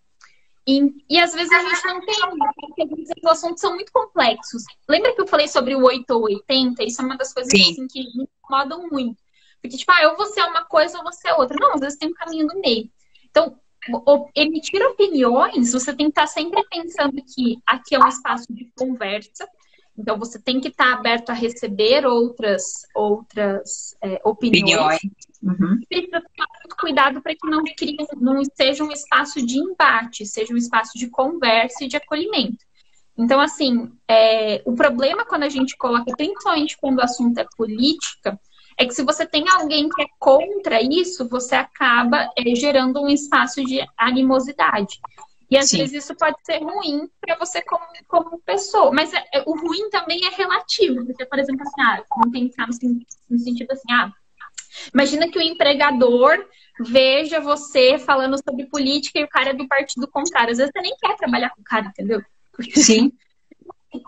E, e às vezes a gente não tem, porque os assuntos são muito complexos. Lembra que eu falei sobre o 8 ou 80? Isso é uma das coisas assim, que me incomodam muito. Porque, tipo, ah, ou você é uma coisa ou você é outra. Não, às vezes tem um caminho no meio. Então, emitir opiniões, você tem que estar sempre pensando que aqui é um espaço de conversa. Então, você tem que estar aberto a receber outras, outras é, opiniões. Uhum. E precisa muito cuidado para que não, crie, não seja um espaço de embate, seja um espaço de conversa e de acolhimento. Então, assim, é, o problema quando a gente coloca, principalmente quando o assunto é política, é que se você tem alguém que é contra isso, você acaba é, gerando um espaço de animosidade. E às Sim. vezes isso pode ser ruim para você como, como pessoa. Mas é, é, o ruim também é relativo. Porque, por exemplo, assim, ah, vamos pensar no, no sentido assim, ah, imagina que o empregador veja você falando sobre política e o cara é do partido contrário. Às vezes você nem quer trabalhar com o cara, entendeu? Porque, Sim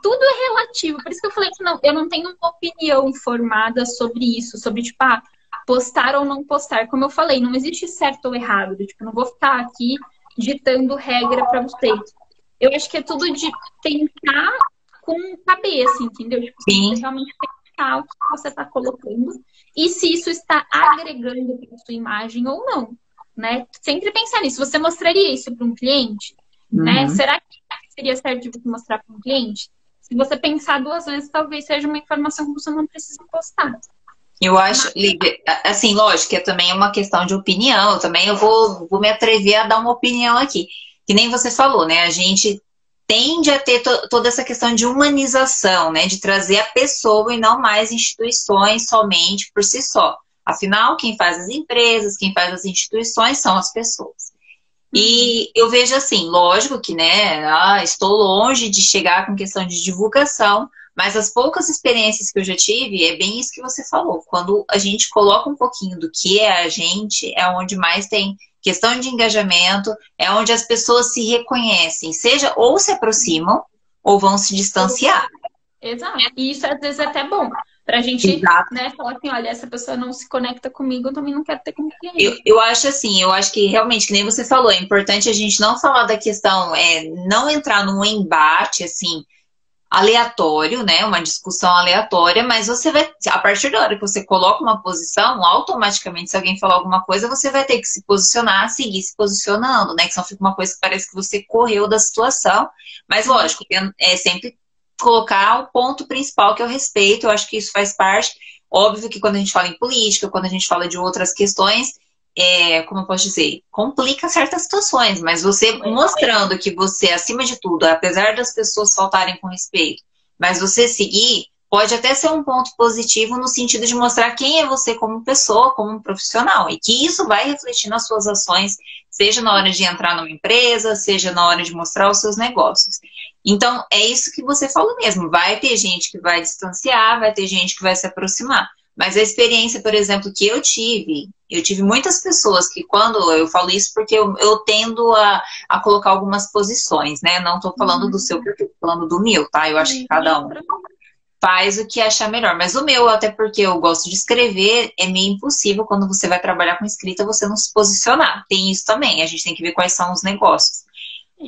tudo é relativo. Por isso que eu falei que não, eu não tenho uma opinião formada sobre isso, sobre, tipo, ah, postar ou não postar. Como eu falei, não existe certo ou errado. Tipo, eu não vou ficar aqui ditando regra para vocês. Eu acho que é tudo de pensar com cabeça, entendeu? Tipo, Sim. realmente pensar o que você está colocando e se isso está agregando para sua imagem ou não, né? Sempre pensar nisso. Você mostraria isso para um cliente, né? uhum. né? Será que seria certo de mostrar para um cliente? Se você pensar duas vezes, talvez seja uma informação que você não precisa postar. Eu acho, assim, lógico que é também uma questão de opinião, também eu vou, vou me atrever a dar uma opinião aqui. Que nem você falou, né? A gente tende a ter to toda essa questão de humanização, né? De trazer a pessoa e não mais instituições somente por si só. Afinal, quem faz as empresas, quem faz as instituições são as pessoas. E eu vejo assim, lógico que, né, ah, estou longe de chegar com questão de divulgação, mas as poucas experiências que eu já tive, é bem isso que você falou. Quando a gente coloca um pouquinho do que é a gente, é onde mais tem questão de engajamento, é onde as pessoas se reconhecem, seja ou se aproximam ou vão se distanciar. Exato. E isso às vezes é até bom. Pra gente né, falar assim, olha, essa pessoa não se conecta comigo, eu também não quero ter com cliente. Eu, eu acho assim, eu acho que realmente, que nem você falou, é importante a gente não falar da questão, é, não entrar num embate, assim, aleatório, né? Uma discussão aleatória, mas você vai, a partir da hora que você coloca uma posição, automaticamente, se alguém falar alguma coisa, você vai ter que se posicionar, seguir se posicionando, né? Que senão fica uma coisa que parece que você correu da situação. Mas lógico, é sempre colocar o ponto principal que é o respeito, eu acho que isso faz parte. Óbvio que quando a gente fala em política, quando a gente fala de outras questões, é, como eu posso dizer, complica certas situações, mas você mostrando que você, acima de tudo, apesar das pessoas faltarem com respeito, mas você seguir, pode até ser um ponto positivo no sentido de mostrar quem é você como pessoa, como um profissional, e que isso vai refletir nas suas ações, seja na hora de entrar numa empresa, seja na hora de mostrar os seus negócios. Então, é isso que você falou mesmo. Vai ter gente que vai distanciar, vai ter gente que vai se aproximar. Mas a experiência, por exemplo, que eu tive, eu tive muitas pessoas que quando eu falo isso porque eu, eu tendo a, a colocar algumas posições, né? Não estou falando do seu, porque estou falando do meu, tá? Eu acho que cada um faz o que achar melhor. Mas o meu, até porque eu gosto de escrever, é meio impossível quando você vai trabalhar com escrita você não se posicionar. Tem isso também, a gente tem que ver quais são os negócios.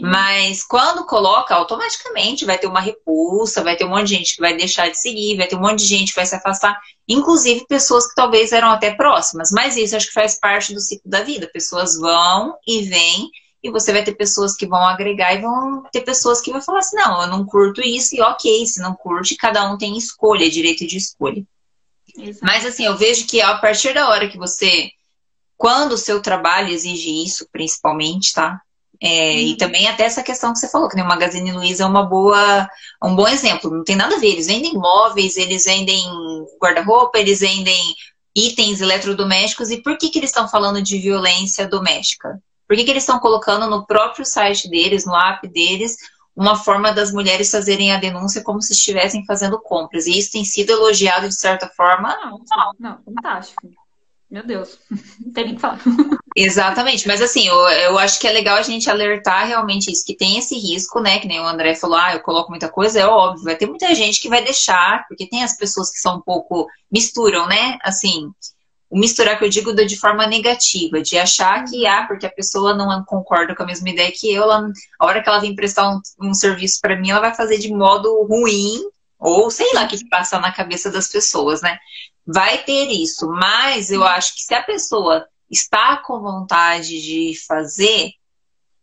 Mas quando coloca, automaticamente vai ter uma repulsa, vai ter um monte de gente que vai deixar de seguir, vai ter um monte de gente que vai se afastar, inclusive pessoas que talvez eram até próximas. Mas isso acho que faz parte do ciclo da vida. Pessoas vão e vêm, e você vai ter pessoas que vão agregar e vão ter pessoas que vão falar assim: não, eu não curto isso, e ok, se não curte, cada um tem escolha, direito de escolha. Exato. Mas assim, eu vejo que a partir da hora que você. Quando o seu trabalho exige isso, principalmente, tá? É, uhum. E também até essa questão que você falou, que o Magazine Luiza é uma boa, um bom exemplo. Não tem nada a ver. Eles vendem móveis, eles vendem guarda-roupa, eles vendem itens eletrodomésticos. E por que, que eles estão falando de violência doméstica? Por que, que eles estão colocando no próprio site deles, no app deles, uma forma das mulheres fazerem a denúncia como se estivessem fazendo compras? E isso tem sido elogiado de certa forma? Não, não, fantástico. Meu Deus, não tem nem que falar. Exatamente, mas assim, eu, eu acho que é legal a gente alertar realmente isso, que tem esse risco, né? Que nem o André falou, ah, eu coloco muita coisa, é óbvio, vai ter muita gente que vai deixar, porque tem as pessoas que são um pouco, misturam, né? Assim, o misturar que eu digo de forma negativa, de achar que, ah, porque a pessoa não concorda com a mesma ideia que eu, ela, a hora que ela vem prestar um, um serviço para mim, ela vai fazer de modo ruim, ou sei lá o que passa na cabeça das pessoas, né? Vai ter isso, mas eu acho que se a pessoa está com vontade de fazer,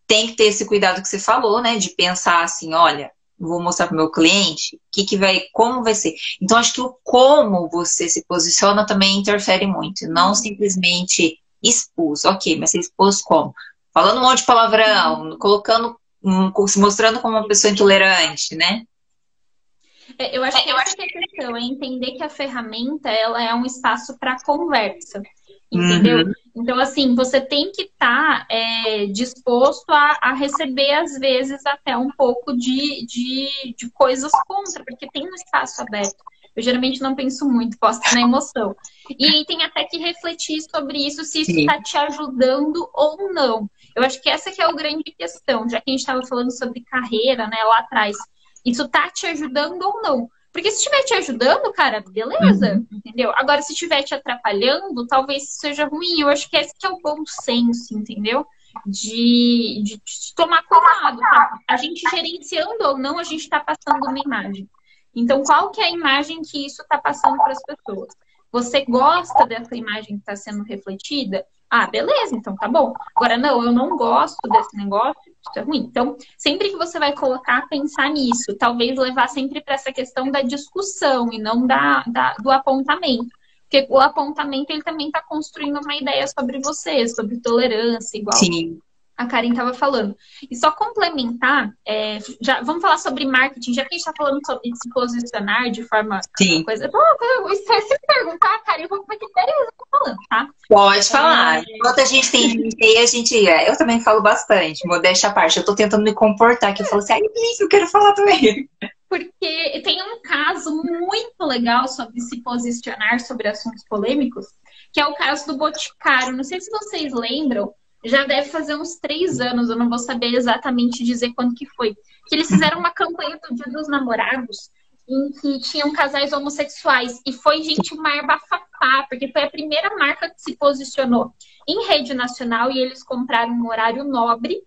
tem que ter esse cuidado que você falou, né? De pensar assim, olha, vou mostrar para o meu cliente que, que vai, como vai ser. Então, acho que o como você se posiciona também interfere muito, não uhum. simplesmente expus. Ok, mas você expôs como? Falando um monte de palavrão, colocando, se mostrando como uma pessoa intolerante, né? É, eu acho é, que essa é a questão, é entender que a ferramenta ela é um espaço para conversa. Entendeu? Uhum. Então, assim, você tem que estar tá, é, disposto a, a, receber, às vezes, até um pouco de, de, de coisas contra, porque tem um espaço aberto. Eu geralmente não penso muito, posto na emoção. E tem até que refletir sobre isso, se isso está te ajudando ou não. Eu acho que essa que é a grande questão, já que a gente estava falando sobre carreira, né, lá atrás isso tá te ajudando ou não. Porque se estiver te ajudando, cara, beleza, uhum. entendeu? Agora, se estiver te atrapalhando, talvez seja ruim. Eu acho que esse que é o bom senso, entendeu? De, de, de tomar cuidado. Tá? A gente gerenciando ou não, a gente está passando uma imagem. Então, qual que é a imagem que isso está passando para as pessoas? Você gosta dessa imagem que está sendo refletida? Ah, beleza, então tá bom. Agora, não, eu não gosto desse negócio, isso é ruim. Então, sempre que você vai colocar, pensar nisso. Talvez levar sempre para essa questão da discussão e não da, da, do apontamento. Porque o apontamento ele também está construindo uma ideia sobre você, sobre tolerância, igual Sim. A Karen estava falando. E só complementar, é, já, vamos falar sobre marketing, já que a gente está falando sobre se posicionar de forma Sim. coisa. Bom, se perguntar, Karen, eu vou eu tô falando, tá? Pode falar. É... Enquanto a gente tem gente a gente. É, eu também falo bastante, modéstia à parte. Eu tô tentando me comportar, que eu falo assim, ai, eu quero falar também porque tem um caso muito legal sobre se posicionar sobre assuntos polêmicos, que é o caso do Boticário. Não sei se vocês lembram, já deve fazer uns três anos, eu não vou saber exatamente dizer quando que foi, que eles fizeram uma campanha do Dia dos Namorados em que tinham casais homossexuais. E foi gente uma bafafá, porque foi a primeira marca que se posicionou em rede nacional e eles compraram um horário nobre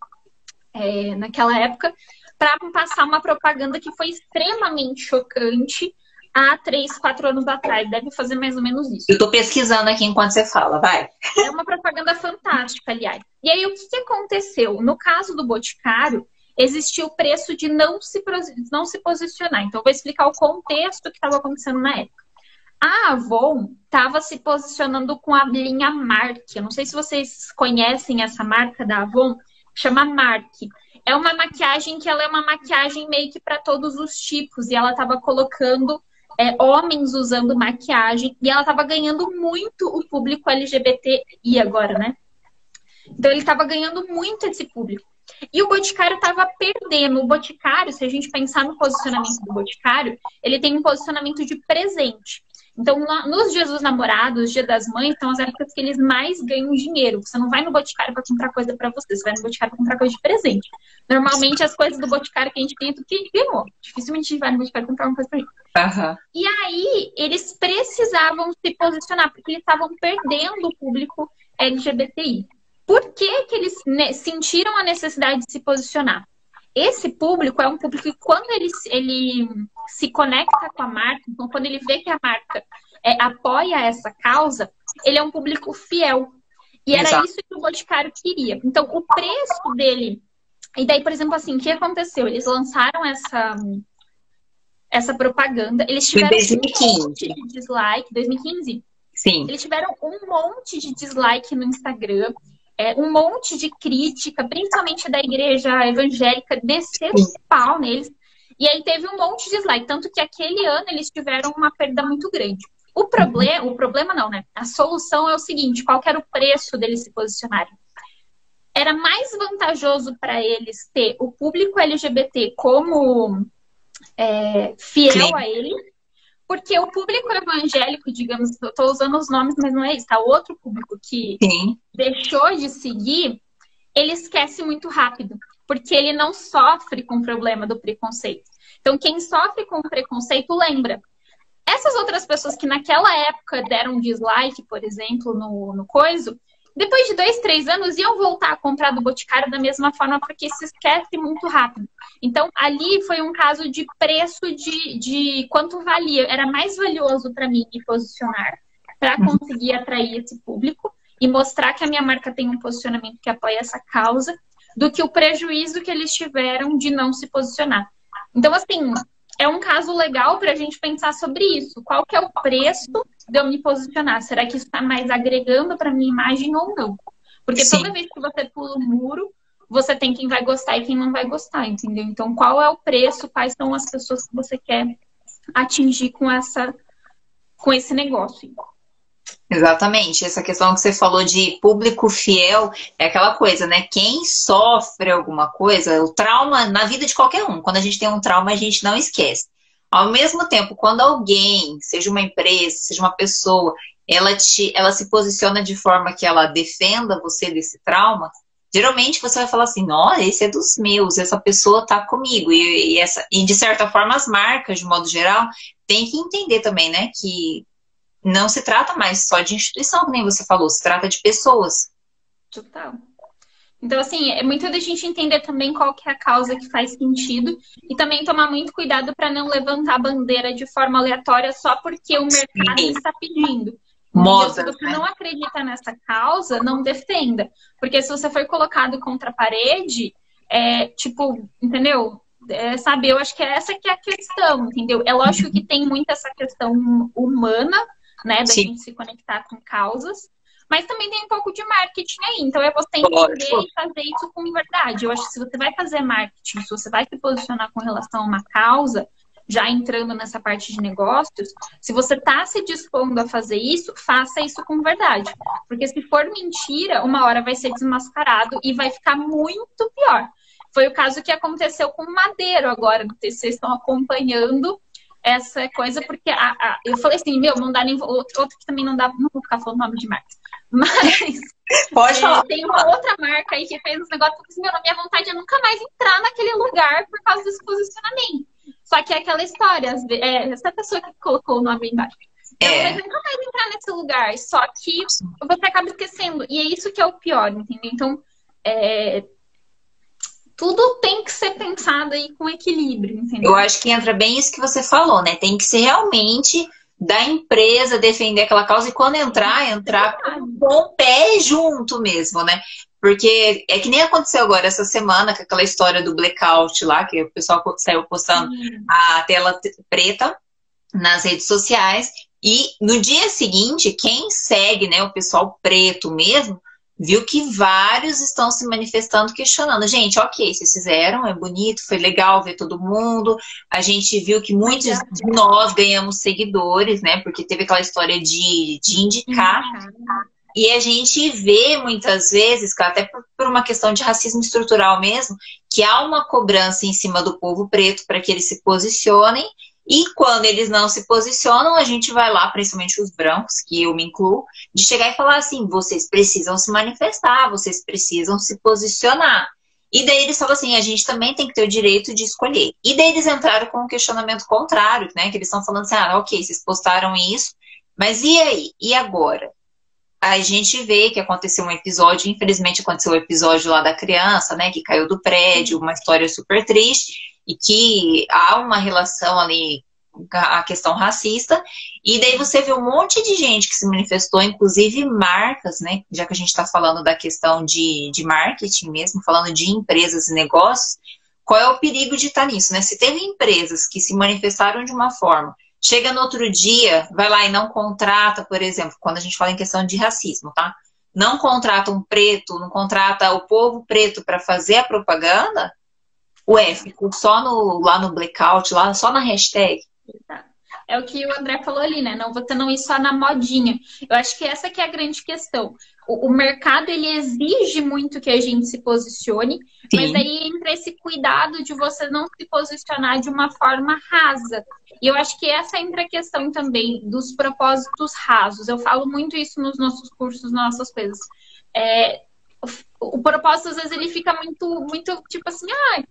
é, naquela época para passar uma propaganda que foi extremamente chocante há três, quatro anos atrás. Deve fazer mais ou menos isso. Eu estou pesquisando aqui enquanto você fala, vai. É uma propaganda fantástica, aliás. E aí, o que, que aconteceu? No caso do Boticário, existiu o preço de não se, não se posicionar. Então, vou explicar o contexto que estava acontecendo na época. A Avon estava se posicionando com a linha Mark. Eu não sei se vocês conhecem essa marca da Avon, chama Mark é uma maquiagem que ela é uma maquiagem meio que para todos os tipos. E ela estava colocando é, homens usando maquiagem. E ela estava ganhando muito o público LGBTI agora, né? Então ele estava ganhando muito esse público. E o Boticário estava perdendo. O Boticário, se a gente pensar no posicionamento do Boticário, ele tem um posicionamento de presente. Então, nos dias dos namorados, dia das mães, são as épocas que eles mais ganham dinheiro. Você não vai no Boticário para comprar coisa para você, você vai no Boticário para comprar coisa de presente. Normalmente, as coisas do Boticário que a gente tem é tudo que ganhou. Dificilmente a gente vai no Boticário comprar uma coisa pra gente. Uhum. E aí, eles precisavam se posicionar, porque eles estavam perdendo o público LGBTI. Por que, que eles sentiram a necessidade de se posicionar? Esse público é um público que quando ele, ele se conecta com a marca, então quando ele vê que a marca é, apoia essa causa, ele é um público fiel. E era Exato. isso que o Boticário queria. Então, o preço dele. E daí, por exemplo, assim, o que aconteceu? Eles lançaram essa, essa propaganda. Eles tiveram 2015. um monte de dislike. 2015? Sim. Eles tiveram um monte de dislike no Instagram é, um monte de crítica, principalmente da igreja evangélica, desceu o pau neles. E aí teve um monte de dislike, tanto que aquele ano eles tiveram uma perda muito grande. O problema, o problema não, né? A solução é o seguinte: qual era o preço deles se posicionarem? Era mais vantajoso para eles ter o público LGBT como é, fiel Sim. a eles porque o público evangélico, digamos, eu estou usando os nomes, mas não é isso, tá? O outro público que Sim. deixou de seguir, ele esquece muito rápido, porque ele não sofre com o problema do preconceito. Então, quem sofre com o preconceito lembra. Essas outras pessoas que naquela época deram dislike, por exemplo, no, no coiso, depois de dois, três anos, iam voltar a comprar do Boticário da mesma forma, porque se esquece muito rápido. Então, ali foi um caso de preço de, de quanto valia. Era mais valioso para mim me posicionar para uhum. conseguir atrair esse público e mostrar que a minha marca tem um posicionamento que apoia essa causa, do que o prejuízo que eles tiveram de não se posicionar. Então, assim, é um caso legal para a gente pensar sobre isso. Qual que é o preço de eu me posicionar? Será que isso está mais agregando para minha imagem ou não? Porque Sim. toda vez que você pula o muro, você tem quem vai gostar e quem não vai gostar, entendeu? Então, qual é o preço? Quais são as pessoas que você quer atingir com essa, com esse negócio? Exatamente. Essa questão que você falou de público fiel é aquela coisa, né? Quem sofre alguma coisa, o trauma na vida de qualquer um, quando a gente tem um trauma, a gente não esquece. Ao mesmo tempo, quando alguém, seja uma empresa, seja uma pessoa, ela, te, ela se posiciona de forma que ela defenda você desse trauma, geralmente você vai falar assim, nossa, esse é dos meus, essa pessoa tá comigo. E, e, essa, e de certa forma, as marcas, de modo geral, tem que entender também, né? Que não se trata mais só de instituição, como você falou, se trata de pessoas. Total. Então, assim, é muito da gente entender também qual que é a causa que faz sentido e também tomar muito cuidado para não levantar a bandeira de forma aleatória só porque o mercado Sim. está pedindo. Moda, se você né? não acredita nessa causa, não defenda. Porque se você for colocado contra a parede, é, tipo, entendeu? É, sabe, eu acho que essa que é a questão, entendeu? É lógico que tem muito essa questão humana né? Da Sim. gente se conectar com causas. Mas também tem um pouco de marketing aí. Então é você entender Lógico. e fazer isso com verdade. Eu acho que se você vai fazer marketing, se você vai se posicionar com relação a uma causa, já entrando nessa parte de negócios, se você está se dispondo a fazer isso, faça isso com verdade. Porque se for mentira, uma hora vai ser desmascarado e vai ficar muito pior. Foi o caso que aconteceu com o Madeiro agora. Vocês estão acompanhando essa coisa, porque a- a- eu falei assim, meu, não dá nem. Outro, outro que também não dá, não vou ficar falando nome de marca. Mas Pode é, falar. tem uma outra marca aí que fez uns negócios assim, meu, na minha vontade é nunca mais entrar naquele lugar por causa desse posicionamento. Só que é aquela história, é, essa pessoa que colocou o nome embaixo. Eu É. mas nunca mais entrar nesse lugar. Só que você acaba esquecendo. E é isso que é o pior, entendeu? Então, é, tudo tem que ser pensado aí com equilíbrio, entendeu? Eu acho que entra bem isso que você falou, né? Tem que ser realmente da empresa defender aquela causa e quando entrar, entrar com o pé junto mesmo, né? Porque é que nem aconteceu agora essa semana com aquela história do blackout lá, que o pessoal saiu postando Sim. a tela preta nas redes sociais. E no dia seguinte, quem segue, né, o pessoal preto mesmo, viu que vários estão se manifestando, questionando. Gente, ok, vocês fizeram, é bonito, foi legal ver todo mundo. A gente viu que muitos de nós ganhamos seguidores, né? Porque teve aquela história de, de indicar. E a gente vê muitas vezes, até por uma questão de racismo estrutural mesmo, que há uma cobrança em cima do povo preto para que eles se posicionem. E quando eles não se posicionam, a gente vai lá, principalmente os brancos, que eu me incluo, de chegar e falar assim: vocês precisam se manifestar, vocês precisam se posicionar. E daí eles falam assim: a gente também tem que ter o direito de escolher. E daí eles entraram com um questionamento contrário, né? Que eles estão falando assim: ah, ok, vocês postaram isso, mas e aí? E agora? A gente vê que aconteceu um episódio, infelizmente aconteceu o episódio lá da criança, né, que caiu do prédio, uma história super triste, e que há uma relação ali a questão racista, e daí você vê um monte de gente que se manifestou, inclusive marcas, né, já que a gente está falando da questão de, de marketing mesmo, falando de empresas e negócios, qual é o perigo de estar nisso, né? Se teve empresas que se manifestaram de uma forma, chega no outro dia, vai lá e não contrata, por exemplo, quando a gente fala em questão de racismo, tá? Não contrata um preto, não contrata o povo preto para fazer a propaganda, ué, ficou só no, lá no blackout, lá só na hashtag. É o que o André falou ali, né? Não, você não ir só na modinha. Eu acho que essa que é a grande questão. O, o mercado, ele exige muito que a gente se posicione, Sim. mas aí entra esse cuidado de você não se posicionar de uma forma rasa. E eu acho que essa entra a questão também dos propósitos rasos. Eu falo muito isso nos nossos cursos, nas nossas coisas. É, o, o propósito, às vezes, ele fica muito, muito tipo assim, ah,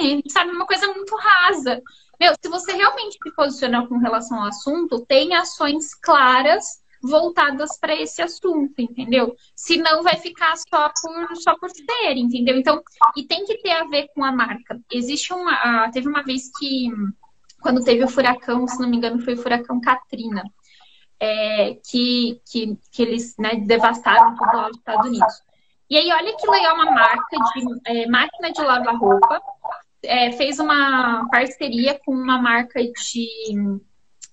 é, sabe, uma coisa muito rasa. Meu, se você realmente se posicionar com relação ao assunto, tem ações claras voltadas para esse assunto, entendeu? Senão vai ficar só por só por ser, entendeu? Então, e tem que ter a ver com a marca. Existe uma, teve uma vez que quando teve o furacão, se não me engano, foi o furacão Katrina, é, que, que, que eles né, devastaram tudo lá nos Estados Unidos. E aí, olha que legal uma marca de é, máquina de lavar roupa é, fez uma parceria com uma marca de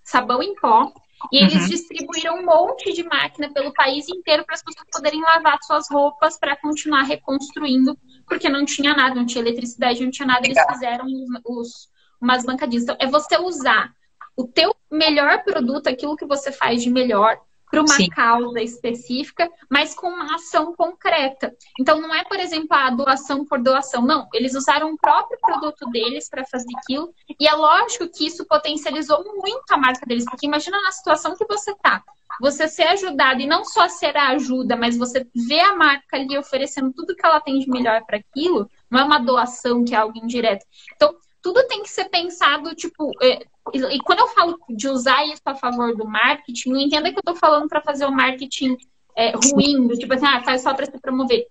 sabão em pó. E eles Uhum. distribuíram um monte de máquina pelo país inteiro para as pessoas poderem lavar suas roupas para continuar reconstruindo, porque não tinha nada, não tinha eletricidade, não tinha nada. Eles Legal. fizeram os, os- umas bancadinhas. Então, é você usar o teu melhor produto, aquilo que você faz de melhor, para uma Sim. causa específica, mas com uma ação concreta. Então, não é, por exemplo, a doação por doação. Não, eles usaram o próprio produto deles para fazer aquilo. E é lógico que isso potencializou muito a marca deles, porque imagina na situação que você tá. Você ser ajudado e não só ser a ajuda, mas você ver a marca ali oferecendo tudo que ela tem de melhor para aquilo, não é uma doação que é algo indireto. Então, tudo tem que ser pensado, tipo, é, e, quando eu falo de usar isso a favor do marketing, não entenda que eu tô falando para fazer o marketing é, ruim, do tipo assim, ah, faz só para se promover.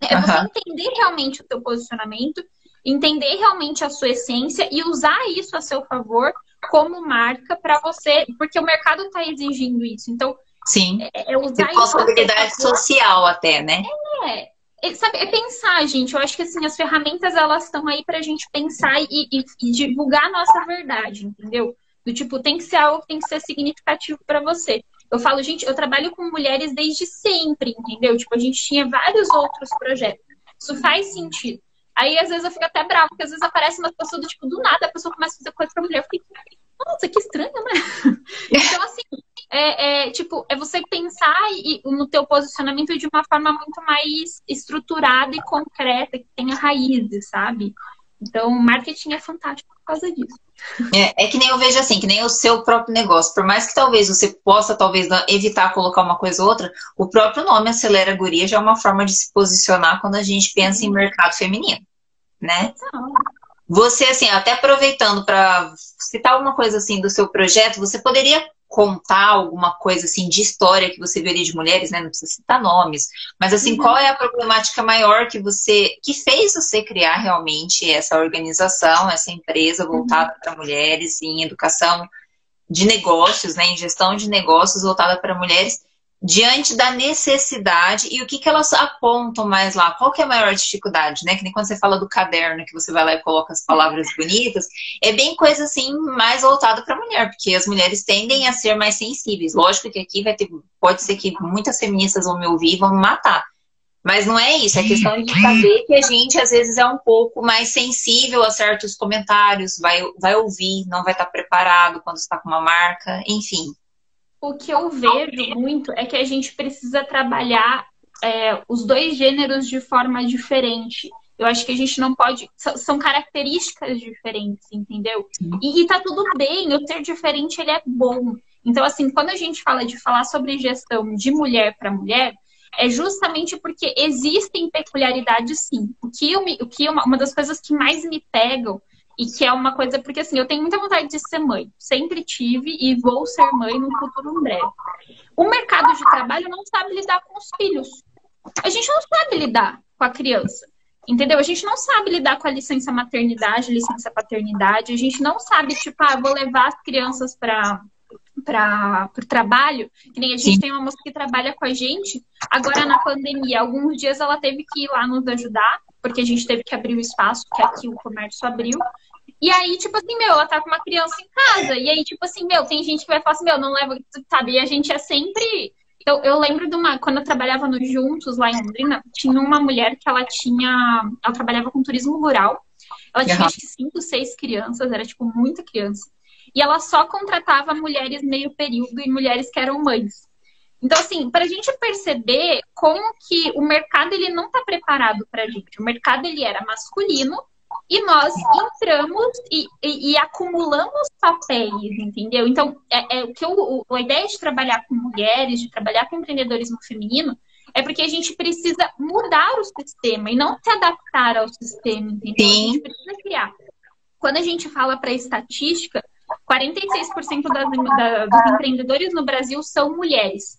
É você Aham. entender realmente o teu posicionamento, entender realmente a sua essência e usar isso a seu favor como marca para você, porque o mercado está exigindo isso. Então, Sim. é, é usar seu Responsabilidade social até, né? É, é, sabe, é pensar, gente. Eu acho que assim, as ferramentas elas estão aí pra gente pensar e, e- e divulgar a nossa verdade, entendeu? Do tipo, tem que ser algo que tem que ser significativo pra você. Eu falo, gente, eu trabalho com mulheres desde sempre, entendeu? Tipo, a gente tinha vários outros projetos. Isso faz sentido. Aí, às vezes, eu fico até brava, porque às vezes aparece uma pessoa do tipo, do nada, a pessoa começa a fazer coisa pra mulher. Eu fico, nossa, que estranho, né? então, assim, é, é, tipo, é você pensar no teu posicionamento de uma forma muito mais estruturada e concreta, que tenha raízes, sabe? Então, marketing é fantástico por causa disso. É, é, que nem eu vejo assim, que nem o seu próprio negócio. Por mais que talvez você possa, talvez, evitar colocar uma coisa ou outra, o próprio nome Acelera Guria já é uma forma de se posicionar quando a gente pensa em mercado feminino, né? Você, assim, até aproveitando para citar alguma coisa assim do seu projeto, você poderia contar alguma coisa assim de história que você veria de mulheres, né? Não precisa citar nomes, mas assim, uhum. qual é a problemática maior que você que fez você criar realmente essa organização, essa empresa voltada uhum. para mulheres em educação de negócios, né, em gestão de negócios voltada para mulheres? Diante da necessidade e o que, que elas apontam mais lá? Qual que é a maior dificuldade, né? Que nem quando você fala do caderno, que você vai lá e coloca as palavras bonitas, é bem coisa assim mais voltada para a mulher, porque as mulheres tendem a ser mais sensíveis. Lógico que aqui vai ter, pode ser que muitas feministas vão me ouvir e vão me matar. Mas não é isso, é questão de saber que a gente às vezes é um pouco mais sensível a certos comentários, vai, vai ouvir, não vai estar preparado quando está com uma marca, enfim o que eu vejo muito é que a gente precisa trabalhar é, os dois gêneros de forma diferente. Eu acho que a gente não pode. São características diferentes, entendeu? E, e tá tudo bem, o ser diferente ele é bom. Então, assim, quando a gente fala de falar sobre gestão de mulher para mulher, é justamente porque existem peculiaridades sim. O que, eu, o que uma, uma das coisas que mais me pegam e que é uma coisa, porque assim, eu tenho muita vontade de ser mãe. Sempre tive e vou ser mãe no futuro breve. O mercado de trabalho não sabe lidar com os filhos. A gente não sabe lidar com a criança. Entendeu? A gente não sabe lidar com a licença maternidade, licença paternidade. A gente não sabe, tipo, ah, vou levar as crianças para para o trabalho, que nem a gente Sim. tem uma moça que trabalha com a gente, agora na pandemia, alguns dias ela teve que ir lá nos ajudar, porque a gente teve que abrir o espaço, que aqui o comércio abriu, e aí, tipo assim, meu, ela tá com uma criança em casa. E aí, tipo assim, meu, tem gente que vai falar assim, meu, não leva, sabe? E a gente é sempre. Eu, eu lembro de uma. Quando eu trabalhava no Juntos, lá em Londrina, tinha uma mulher que ela tinha. Ela trabalhava com turismo rural. Ela tinha, uhum. acho que, cinco, seis crianças, era, tipo, muita criança. E ela só contratava mulheres meio período e mulheres que eram mães. Então, assim, para a gente perceber como que o mercado ele não está preparado para a gente. O mercado ele era masculino e nós entramos e, e, e acumulamos papéis, entendeu? Então, é, é o que eu, a ideia de trabalhar com mulheres, de trabalhar com empreendedorismo feminino, é porque a gente precisa mudar o sistema e não se adaptar ao sistema, entendeu? Sim. A gente precisa criar. Quando a gente fala para estatística, 46% das, da, dos empreendedores no Brasil são mulheres.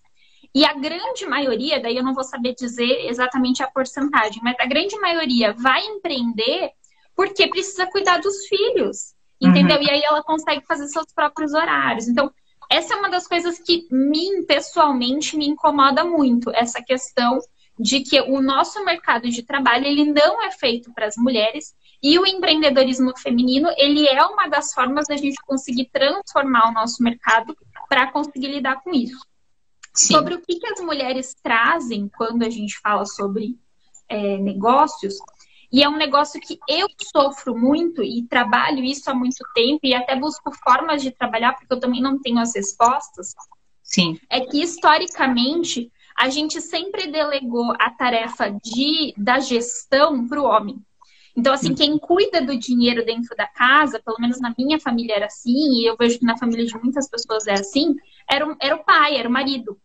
E a grande maioria, daí eu não vou saber dizer exatamente a porcentagem, mas a grande maioria vai empreender porque precisa cuidar dos filhos, entendeu? Uhum. E aí ela consegue fazer seus próprios horários. Então, essa é uma das coisas que mim, pessoalmente, me incomoda muito, essa questão de que o nosso mercado de trabalho ele não é feito para as mulheres e o empreendedorismo feminino ele é uma das formas da gente conseguir transformar o nosso mercado para conseguir lidar com isso. Sim. Sobre o que, que as mulheres trazem quando a gente fala sobre é, negócios, e é um negócio que eu sofro muito e trabalho isso há muito tempo e até busco formas de trabalhar, porque eu também não tenho as respostas. Sim. É que historicamente a gente sempre delegou a tarefa de, da gestão para o homem. Então, assim, quem cuida do dinheiro dentro da casa, pelo menos na minha família era assim, e eu vejo que na família de muitas pessoas é assim, era, era o pai, era o marido.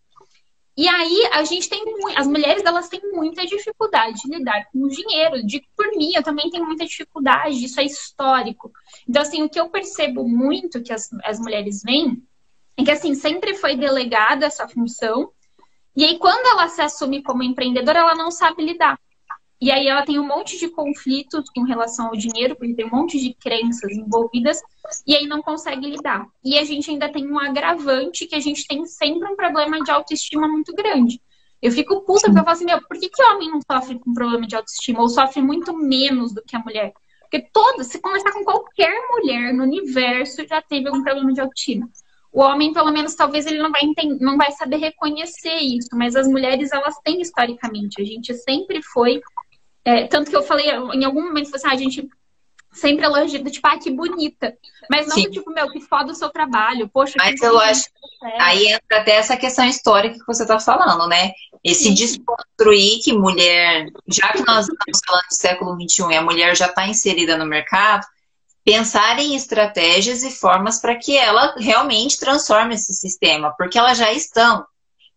E aí a gente tem as mulheres elas têm muita dificuldade de lidar com o dinheiro. De por mim, eu também tenho muita dificuldade, isso é histórico. Então, assim, o que eu percebo muito que as, as mulheres veem é que assim, sempre foi delegada essa função, e aí quando ela se assume como empreendedora, ela não sabe lidar. E aí ela tem um monte de conflitos com relação ao dinheiro, porque tem um monte de crenças envolvidas, e aí não consegue lidar. E a gente ainda tem um agravante que a gente tem sempre um problema de autoestima muito grande. Eu fico puta porque eu falo assim, meu, por que, que o homem não sofre com problema de autoestima? Ou sofre muito menos do que a mulher? Porque todas, se conversar com qualquer mulher no universo, já teve algum problema de autoestima. o homem, pelo menos, talvez ele não vai, entender, não vai saber reconhecer isso, mas as mulheres, elas têm historicamente. A gente sempre foi. É, tanto que eu falei em algum momento, assim, ah, a gente sempre elogia, tipo, ah, que bonita. Mas não tipo, meu, que foda o seu trabalho. Poxa, Mas eu acho. Aí entra até essa questão histórica que você está falando, né? Esse Sim. desconstruir que mulher, já que nós estamos falando do século XXI e a mulher já está inserida no mercado, pensar em estratégias e formas para que ela realmente transforme esse sistema, porque elas já estão.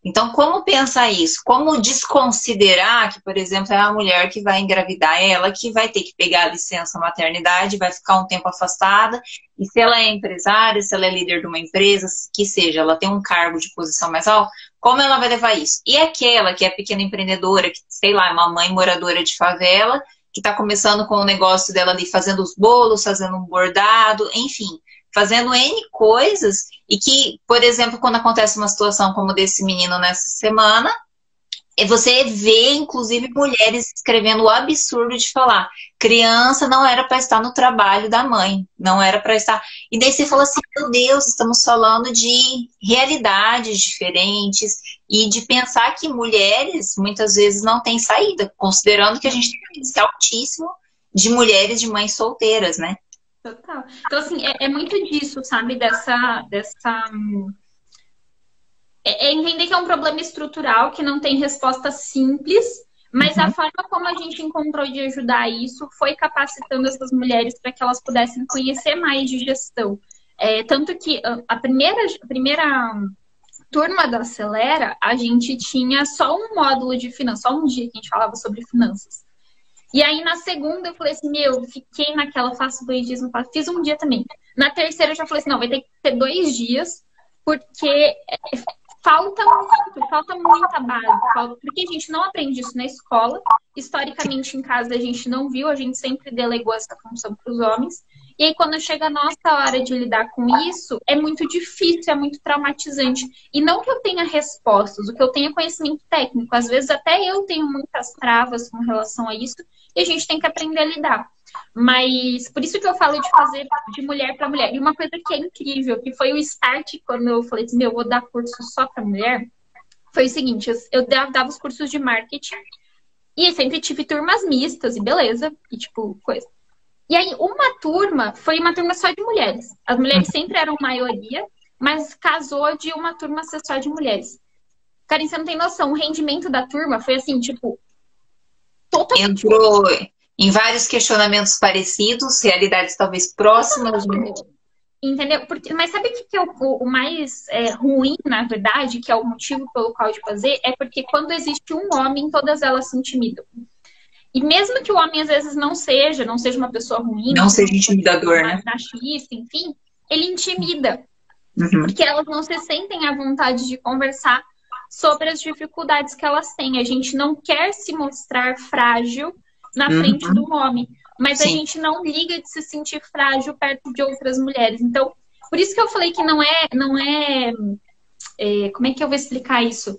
Então, como pensar isso? Como desconsiderar que, por exemplo, é a mulher que vai engravidar, ela que vai ter que pegar a licença maternidade, vai ficar um tempo afastada, e se ela é empresária, se ela é líder de uma empresa, que seja, ela tem um cargo de posição mais alto, como ela vai levar isso? E aquela que é pequena empreendedora, que, sei lá, é uma mãe moradora de favela, que está começando com o negócio dela ali, fazendo os bolos, fazendo um bordado, enfim, fazendo N coisas, e que, por exemplo, quando acontece uma situação como desse menino nessa semana, você vê, inclusive, mulheres escrevendo o absurdo de falar: criança não era para estar no trabalho da mãe, não era para estar. E daí você fala assim: meu Deus, estamos falando de realidades diferentes e de pensar que mulheres muitas vezes não têm saída, considerando que a gente tem um índice altíssimo de mulheres de mães solteiras, né? Total. Então, assim, é, é muito disso, sabe? Dessa. dessa é, é entender que é um problema estrutural, que não tem resposta simples, mas uhum. a forma como a gente encontrou de ajudar isso foi capacitando essas mulheres para que elas pudessem conhecer mais de gestão. É, tanto que ah, a primeira, a primeira turma da Acelera, a gente tinha só um módulo de finanças, só um dia que a gente falava sobre finanças. E aí na segunda eu falei assim, meu, fiquei naquela, faço dois dias, não faço, fiz um dia também. Na terceira eu já falei assim, não, vai ter que ter dois dias, porque é, falta muito, falta muita base, porque a gente não aprende isso na escola, historicamente em casa a gente não viu, a gente sempre delegou essa função para os homens. E aí, quando chega a nossa hora de lidar com isso, é muito difícil, é muito traumatizante. E não que eu tenha respostas, o que eu tenho é conhecimento técnico. Às vezes, até eu tenho muitas travas com relação a isso, e a gente tem que aprender a lidar. Mas por isso que eu falo de fazer de mulher para mulher. E uma coisa que é incrível, que foi o start quando eu falei assim, meu, eu vou dar curso só para mulher, foi o seguinte, eu dava os cursos de marketing e sempre tive turmas mistas e beleza, e tipo, coisa. E aí, uma turma foi uma turma só de mulheres. As mulheres sempre eram maioria, mas casou de uma turma ser só de mulheres. Karen, você não tem noção, o rendimento da turma foi assim, tipo, totalmente. Entrou em vários questionamentos parecidos, realidades talvez próximas. Entendeu? Porque, mas sabe o que é o, o mais é, ruim, na verdade, que é o motivo pelo qual de fazer? É porque quando existe um homem, todas elas se intimidam. E mesmo que o homem às vezes não seja, não seja uma pessoa ruim, não, não seja intimidador, né? Machista, enfim, ele intimida. Uhum. Porque elas não se sentem à vontade de conversar sobre as dificuldades que elas têm. A gente não quer se mostrar frágil na uhum. frente do homem, mas Sim. a gente não liga de se sentir frágil perto de outras mulheres. Então, por isso que eu falei que não é, não é, é como é que eu vou explicar isso?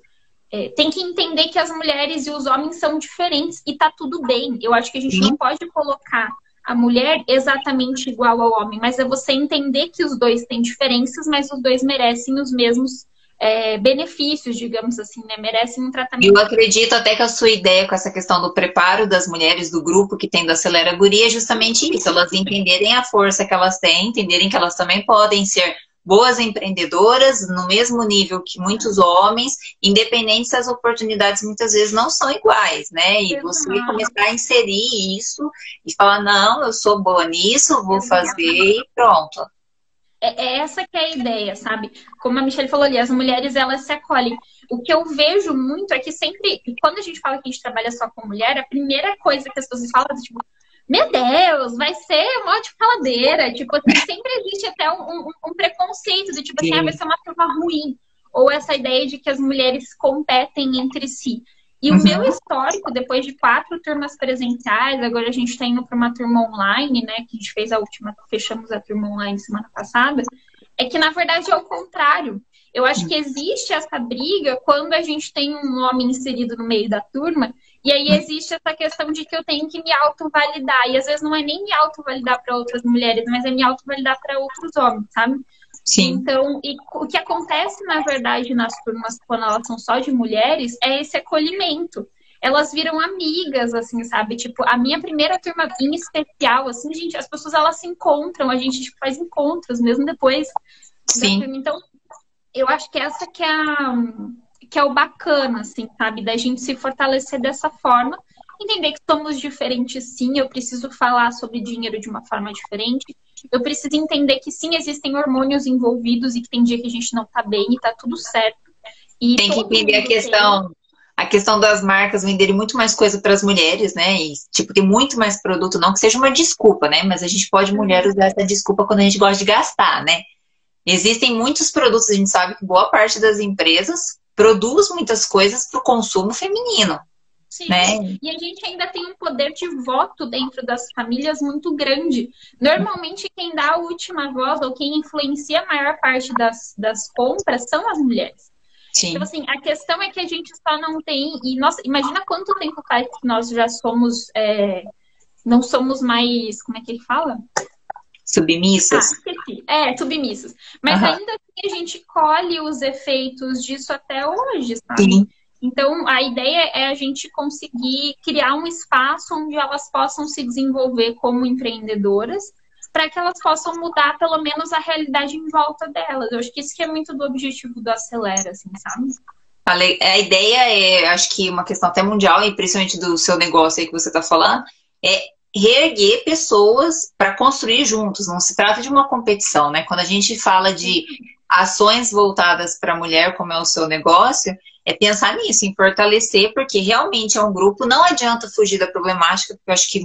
É, tem que entender que as mulheres e os homens são diferentes e tá tudo bem. Eu acho que a gente não pode colocar a mulher exatamente igual ao homem, mas é você entender que os dois têm diferenças, mas os dois merecem os mesmos é, benefícios, digamos assim, né? Merecem um tratamento. Eu acredito até que a sua ideia com essa questão do preparo das mulheres do grupo que tem do Acelera Guria é justamente isso, elas entenderem a força que elas têm, entenderem que elas também podem ser boas empreendedoras no mesmo nível que muitos homens, independente se as oportunidades muitas vezes não são iguais, né? E você começar a inserir isso e falar, não, eu sou boa nisso, vou fazer e pronto. É, é essa que é a ideia, sabe? Como a Michelle falou ali, as mulheres elas se acolhem. O que eu vejo muito é que sempre, quando a gente fala que a gente trabalha só com mulher, a primeira coisa que as pessoas falam é tipo, meu Deus, vai ser um monte de faladeira. Tipo, assim, sempre existe até um, um, um preconceito do tipo assim, ah, vai ser uma turma ruim. Ou essa ideia de que as mulheres competem entre si. E uhum. o meu histórico, depois de quatro turmas presenciais, agora a gente está indo para uma turma online, né? Que a gente fez a última, fechamos a turma online semana passada, é que na verdade é o contrário. Eu acho que existe essa briga quando a gente tem um homem inserido no meio da turma e aí existe essa questão de que eu tenho que me auto-validar. E às vezes não é nem me auto-validar para outras mulheres, mas é me auto-validar para outros homens, sabe? Sim. Então, e o que acontece, na verdade, nas turmas, quando elas são só de mulheres, é esse acolhimento. Elas viram amigas, assim, sabe? Tipo, a minha primeira turma em especial, assim, gente, as pessoas elas se encontram, a gente tipo, faz encontros mesmo depois Sim. Então, eu acho que essa que é a, que é o bacana, assim, sabe? Da gente se fortalecer dessa forma. Entender que somos diferentes, sim. Eu preciso falar sobre dinheiro de uma forma diferente. Eu preciso entender que, sim, existem hormônios envolvidos e que tem dia que a gente não tá bem e tá tudo certo. E tem que entender a questão. Tem... A questão das marcas venderem muito mais coisa para as mulheres, né? E, tipo, tem muito mais produto, não que seja uma desculpa, né? Mas a gente pode, mulher, uhum. usar essa desculpa quando a gente gosta de gastar, né? Existem muitos produtos, a gente sabe que boa parte das empresas produz muitas coisas para o consumo feminino. Sim. Né? E a gente ainda tem um poder de voto dentro das famílias muito grande. Normalmente, quem dá a última voz ou quem influencia a maior parte das, das compras são as mulheres. Sim. Então, assim, a questão é que a gente só não tem. E, nossa, imagina quanto tempo faz que nós já somos. É, não somos mais. Como é que ele fala? Submissas? Ah, é, submissas. Mas uhum. ainda assim a gente colhe os efeitos disso até hoje, sabe? Sim. Então, a ideia é a gente conseguir criar um espaço onde elas possam se desenvolver como empreendedoras, para que elas possam mudar pelo menos a realidade em volta delas. Eu acho que isso que é muito do objetivo do Acelera, assim, sabe? A ideia é, acho que uma questão até mundial, e principalmente do seu negócio aí que você está falando, é reerguer pessoas para construir juntos. Não se trata de uma competição, né? Quando a gente fala de ações voltadas para a mulher, como é o seu negócio, é pensar nisso, em fortalecer, porque realmente é um grupo. Não adianta fugir da problemática, porque eu acho que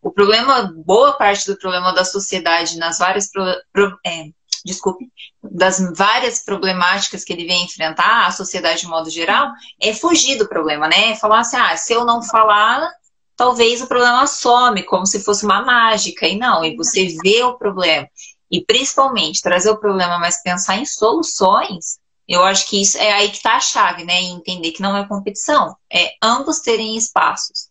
o problema, boa parte do problema da sociedade nas várias pro, pro, é, desculpe, das várias problemáticas que ele vem enfrentar, a sociedade de modo geral, é fugir do problema, né? É falar assim, ah, se eu não falar, talvez o problema some, como se fosse uma mágica. E não, e você vê o problema. E principalmente trazer o problema, mas pensar em soluções, eu acho que isso é aí que está a chave, né? E entender que não é competição, é ambos terem espaços.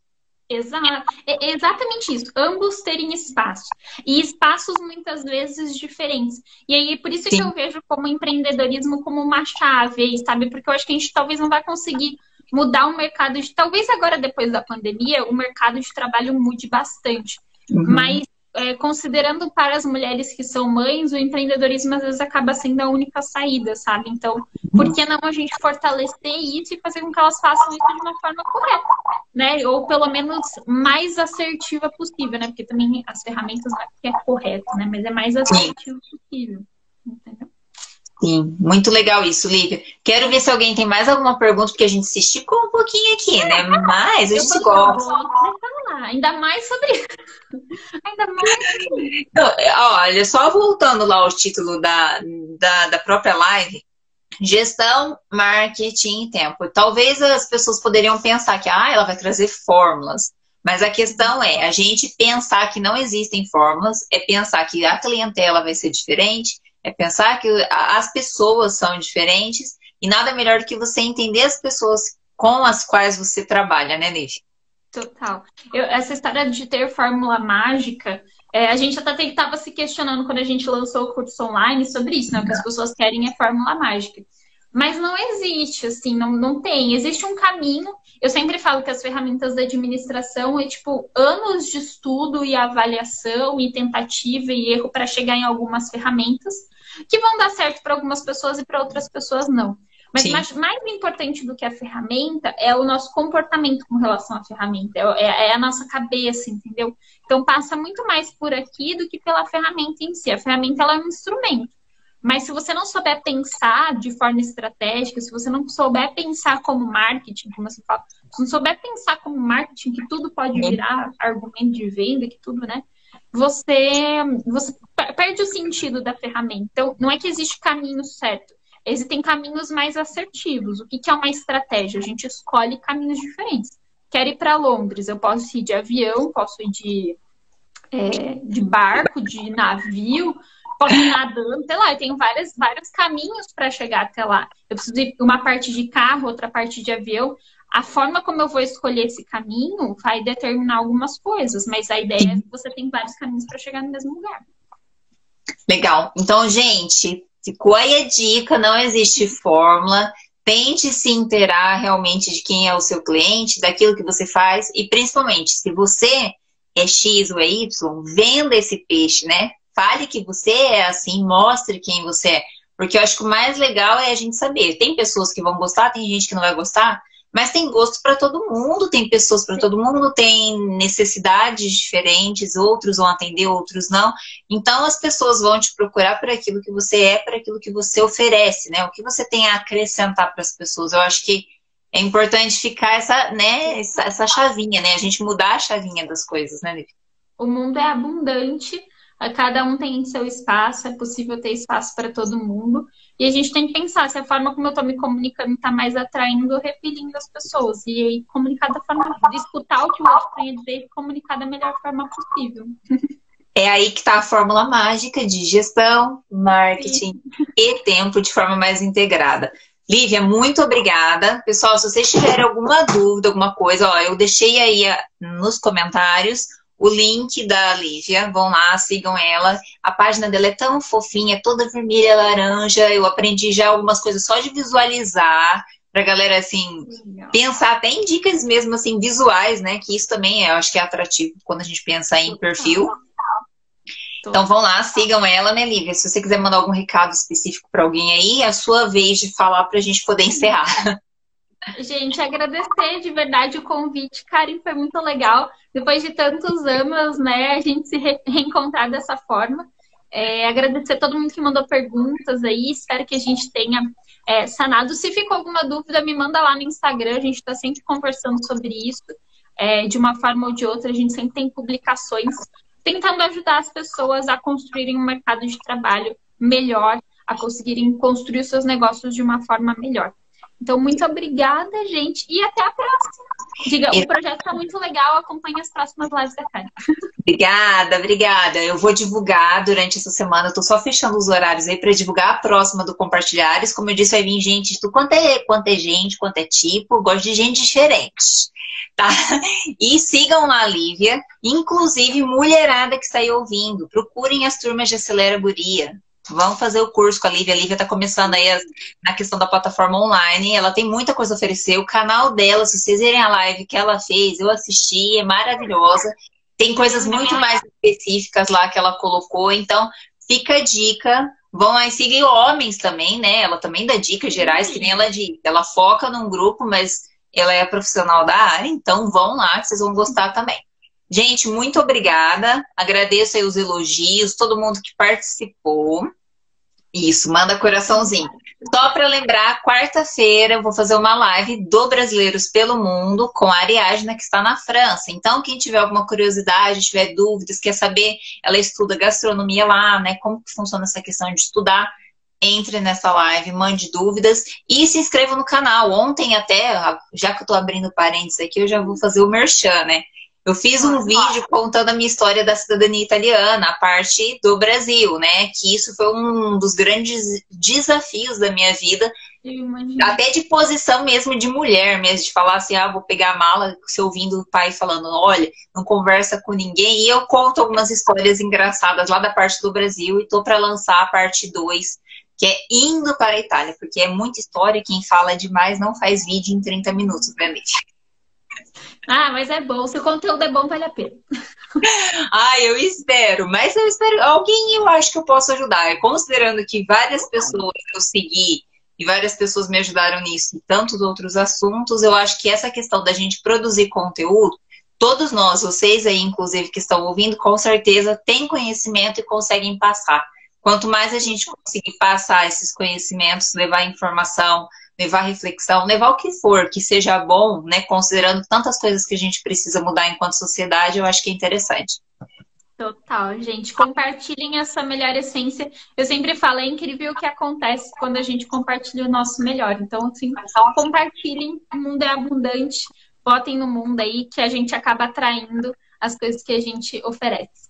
Exato, é exatamente isso, ambos terem espaço. E espaços muitas vezes diferentes. E aí, por isso Sim. que eu vejo como empreendedorismo como uma chave, sabe? Porque eu acho que a gente talvez não vai conseguir mudar o mercado de. Talvez agora, depois da pandemia, o mercado de trabalho mude bastante. Uhum. Mas é, considerando para as mulheres que são mães, o empreendedorismo às vezes acaba sendo a única saída, sabe? Então, por que não a gente fortalecer isso e fazer com que elas façam isso de uma forma correta, né? Ou pelo menos mais assertiva possível, né? Porque também as ferramentas não é que é correto, né? Mas é mais assertivo possível. Entendeu? Sim, muito legal isso, Lívia. Quero ver se alguém tem mais alguma pergunta, porque a gente se esticou um pouquinho aqui, né? Mas a gente gosta. Ainda mais sobre. Ainda mais. Então, olha, só voltando lá ao título da, da, da própria live, gestão, marketing e tempo. Talvez as pessoas poderiam pensar que ah, ela vai trazer fórmulas. Mas a questão é, a gente pensar que não existem fórmulas, é pensar que a clientela vai ser diferente, é pensar que as pessoas são diferentes e nada melhor do que você entender as pessoas com as quais você trabalha, né, Nive? Total. Eu, essa história de ter fórmula mágica, é, a gente até estava se questionando quando a gente lançou o curso online sobre isso, né? O que as pessoas querem é fórmula mágica. Mas não existe, assim, não, não tem. Existe um caminho. Eu sempre falo que as ferramentas da administração é tipo anos de estudo e avaliação e tentativa e erro para chegar em algumas ferramentas que vão dar certo para algumas pessoas e para outras pessoas não. Mas mais, mais, importante do que a ferramenta é o nosso comportamento com relação à ferramenta, é, é, a nossa cabeça, entendeu? Então passa muito mais por aqui do que pela ferramenta em si. A ferramenta ela é um instrumento. Mas se você não souber pensar de forma estratégica, se você não souber pensar como marketing, como você fala, se não souber pensar como marketing, que tudo pode virar argumento de venda, que tudo, né? Você, você perde o sentido da ferramenta. Então, não é que existe caminho certo. Existem caminhos mais assertivos. O que, que é uma estratégia? A gente escolhe caminhos diferentes. Quero ir para Londres, eu posso ir de avião, posso ir de, é, de barco, de navio, posso ir nadando, sei lá, eu tenho várias, vários caminhos para chegar até lá. Eu preciso ir uma parte de carro, outra parte de avião a forma como eu vou escolher esse caminho vai determinar algumas coisas, mas a ideia é que você tem vários caminhos para chegar no mesmo lugar. Legal. Então, gente, ficou aí a dica, não existe fórmula. Tente se inteirar realmente de quem é o seu cliente, daquilo que você faz e principalmente, se você é X ou é Y, venda esse peixe, né? Fale que você é assim, mostre quem você é. Porque eu acho que o mais legal é a gente saber. Tem pessoas que vão gostar, tem gente que não vai gostar, mas tem gosto para todo mundo, tem pessoas para todo mundo, tem necessidades diferentes, outros vão atender, outros não. Então as pessoas vão te procurar por aquilo que você é, por aquilo que você oferece, né? O que você tem a acrescentar para as pessoas. Eu acho que é importante ficar essa, né, essa, essa chavinha, né? A gente mudar a chavinha das coisas, né, Liv? O mundo é abundante cada um tem seu espaço, é possível ter espaço para todo mundo. E a gente tem que pensar se a forma como eu estou me comunicando está mais atraindo ou repelindo as pessoas. E aí, comunicar da forma escutar o que o outro tem a dizer e comunicar da melhor forma possível. É aí que está a fórmula mágica de gestão, marketing Sim. e tempo de forma mais integrada. Lívia, muito obrigada. Pessoal, se vocês tiverem alguma dúvida, alguma coisa, ó, eu deixei aí nos comentários o link da Lívia. Vão lá, sigam ela. A página dela é tão fofinha, é toda vermelha, laranja. Eu aprendi já algumas coisas só de visualizar. Pra galera, assim, Legal. pensar até em dicas mesmo, assim, visuais, né? Que isso também é, eu acho que é atrativo quando a gente pensa em perfil. Então vão lá, sigam ela, né, Lívia? Se você quiser mandar algum recado específico para alguém aí, é a sua vez de falar para a gente poder encerrar. Gente, agradecer de verdade o convite, Karen, foi muito legal. Depois de tantos anos, né, a gente se re reencontrar dessa forma. É, agradecer a todo mundo que mandou perguntas aí, espero que a gente tenha é, sanado. Se ficou alguma dúvida, me manda lá no Instagram, a gente está sempre conversando sobre isso. É, de uma forma ou de outra, a gente sempre tem publicações tentando ajudar as pessoas a construírem um mercado de trabalho melhor, a conseguirem construir os seus negócios de uma forma melhor. Então, muito obrigada, gente, e até a próxima. Diga, o projeto está muito legal, acompanhe as próximas lives da Karen. Obrigada, obrigada. Eu vou divulgar durante essa semana, eu tô só fechando os horários aí para divulgar a próxima do Compartilhares. Como eu disse, vai vir gente de quanto é, quanto é gente, quanto é tipo, eu gosto de gente diferente. Tá? E sigam lá a Lívia, inclusive mulherada que está aí ouvindo, procurem as turmas de Acelera Guria. Vamos fazer o curso com a Lívia. A Lívia está começando aí na questão da plataforma online. Ela tem muita coisa a oferecer. O canal dela, se vocês verem a live que ela fez, eu assisti, é maravilhosa. Tem coisas muito mais específicas lá que ela colocou. Então, fica a dica. Vão aí seguir homens também, né? Ela também dá dicas gerais, que nem ela diz. Ela foca num grupo, mas ela é profissional da área. Então, vão lá que vocês vão gostar também. Gente, muito obrigada. Agradeço aí os elogios, todo mundo que participou. Isso, manda coraçãozinho. Só para lembrar, quarta-feira eu vou fazer uma live do Brasileiros pelo Mundo com a Ariadna, que está na França. Então, quem tiver alguma curiosidade, tiver dúvidas, quer saber, ela estuda gastronomia lá, né? Como que funciona essa questão de estudar, entre nessa live, mande dúvidas e se inscreva no canal. Ontem até, já que eu estou abrindo parênteses aqui, eu já vou fazer o merchan, né? Eu fiz um vídeo contando a minha história da cidadania italiana, a parte do Brasil, né? Que isso foi um dos grandes desafios da minha vida. Até de posição mesmo de mulher, mesmo, de falar assim, ah, vou pegar a mala, se ouvindo o pai falando, olha, não conversa com ninguém. E eu conto algumas histórias engraçadas lá da parte do Brasil e tô para lançar a parte 2, que é indo para a Itália, porque é muita história, quem fala demais não faz vídeo em 30 minutos, obviamente. Ah, mas é bom. Se o conteúdo é bom, vale a pena. ah, eu espero. Mas eu espero. Alguém eu acho que eu posso ajudar. Considerando que várias pessoas eu segui e várias pessoas me ajudaram nisso e tantos outros assuntos, eu acho que essa questão da gente produzir conteúdo, todos nós, vocês aí, inclusive, que estão ouvindo, com certeza têm conhecimento e conseguem passar. Quanto mais a gente conseguir passar esses conhecimentos, levar informação, levar reflexão, levar o que for, que seja bom, né? Considerando tantas coisas que a gente precisa mudar enquanto sociedade, eu acho que é interessante. Total, gente. Compartilhem a sua melhor essência. Eu sempre falo, é incrível o que acontece quando a gente compartilha o nosso melhor. Então, assim, compartilhem, o mundo é abundante, botem no mundo aí que a gente acaba atraindo as coisas que a gente oferece.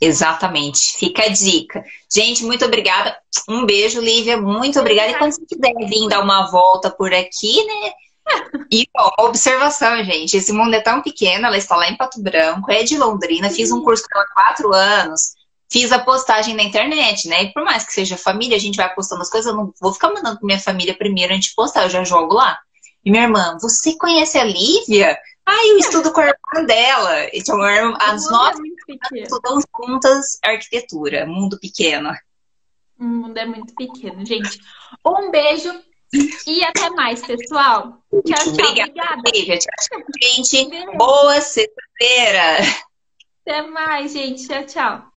Exatamente. Fica a dica. Gente, muito obrigada. Um beijo, Lívia. Muito obrigada. E quando você quiser vir dar uma volta por aqui, né? E ó, observação, gente. Esse mundo é tão pequeno. Ela está lá em Pato Branco, é de Londrina. Fiz um curso com ela há quatro anos. fiz a postagem na internet, né? E por mais que seja família, a gente vai postando as coisas, eu não vou ficar mandando pra minha família primeiro antes de postar, eu já jogo lá. E minha irmã, você conhece a Lívia? Ah, eu estudo com a irmã dela. Então, as nossas é estudam juntas arquitetura, mundo pequeno. O mundo é muito pequeno, gente. Um beijo e até mais, pessoal. Tchau, tchau. Obrigada. Obrigada. Tchau, tchau, gente. Boa sexta-feira. Até mais, gente. Tchau, tchau.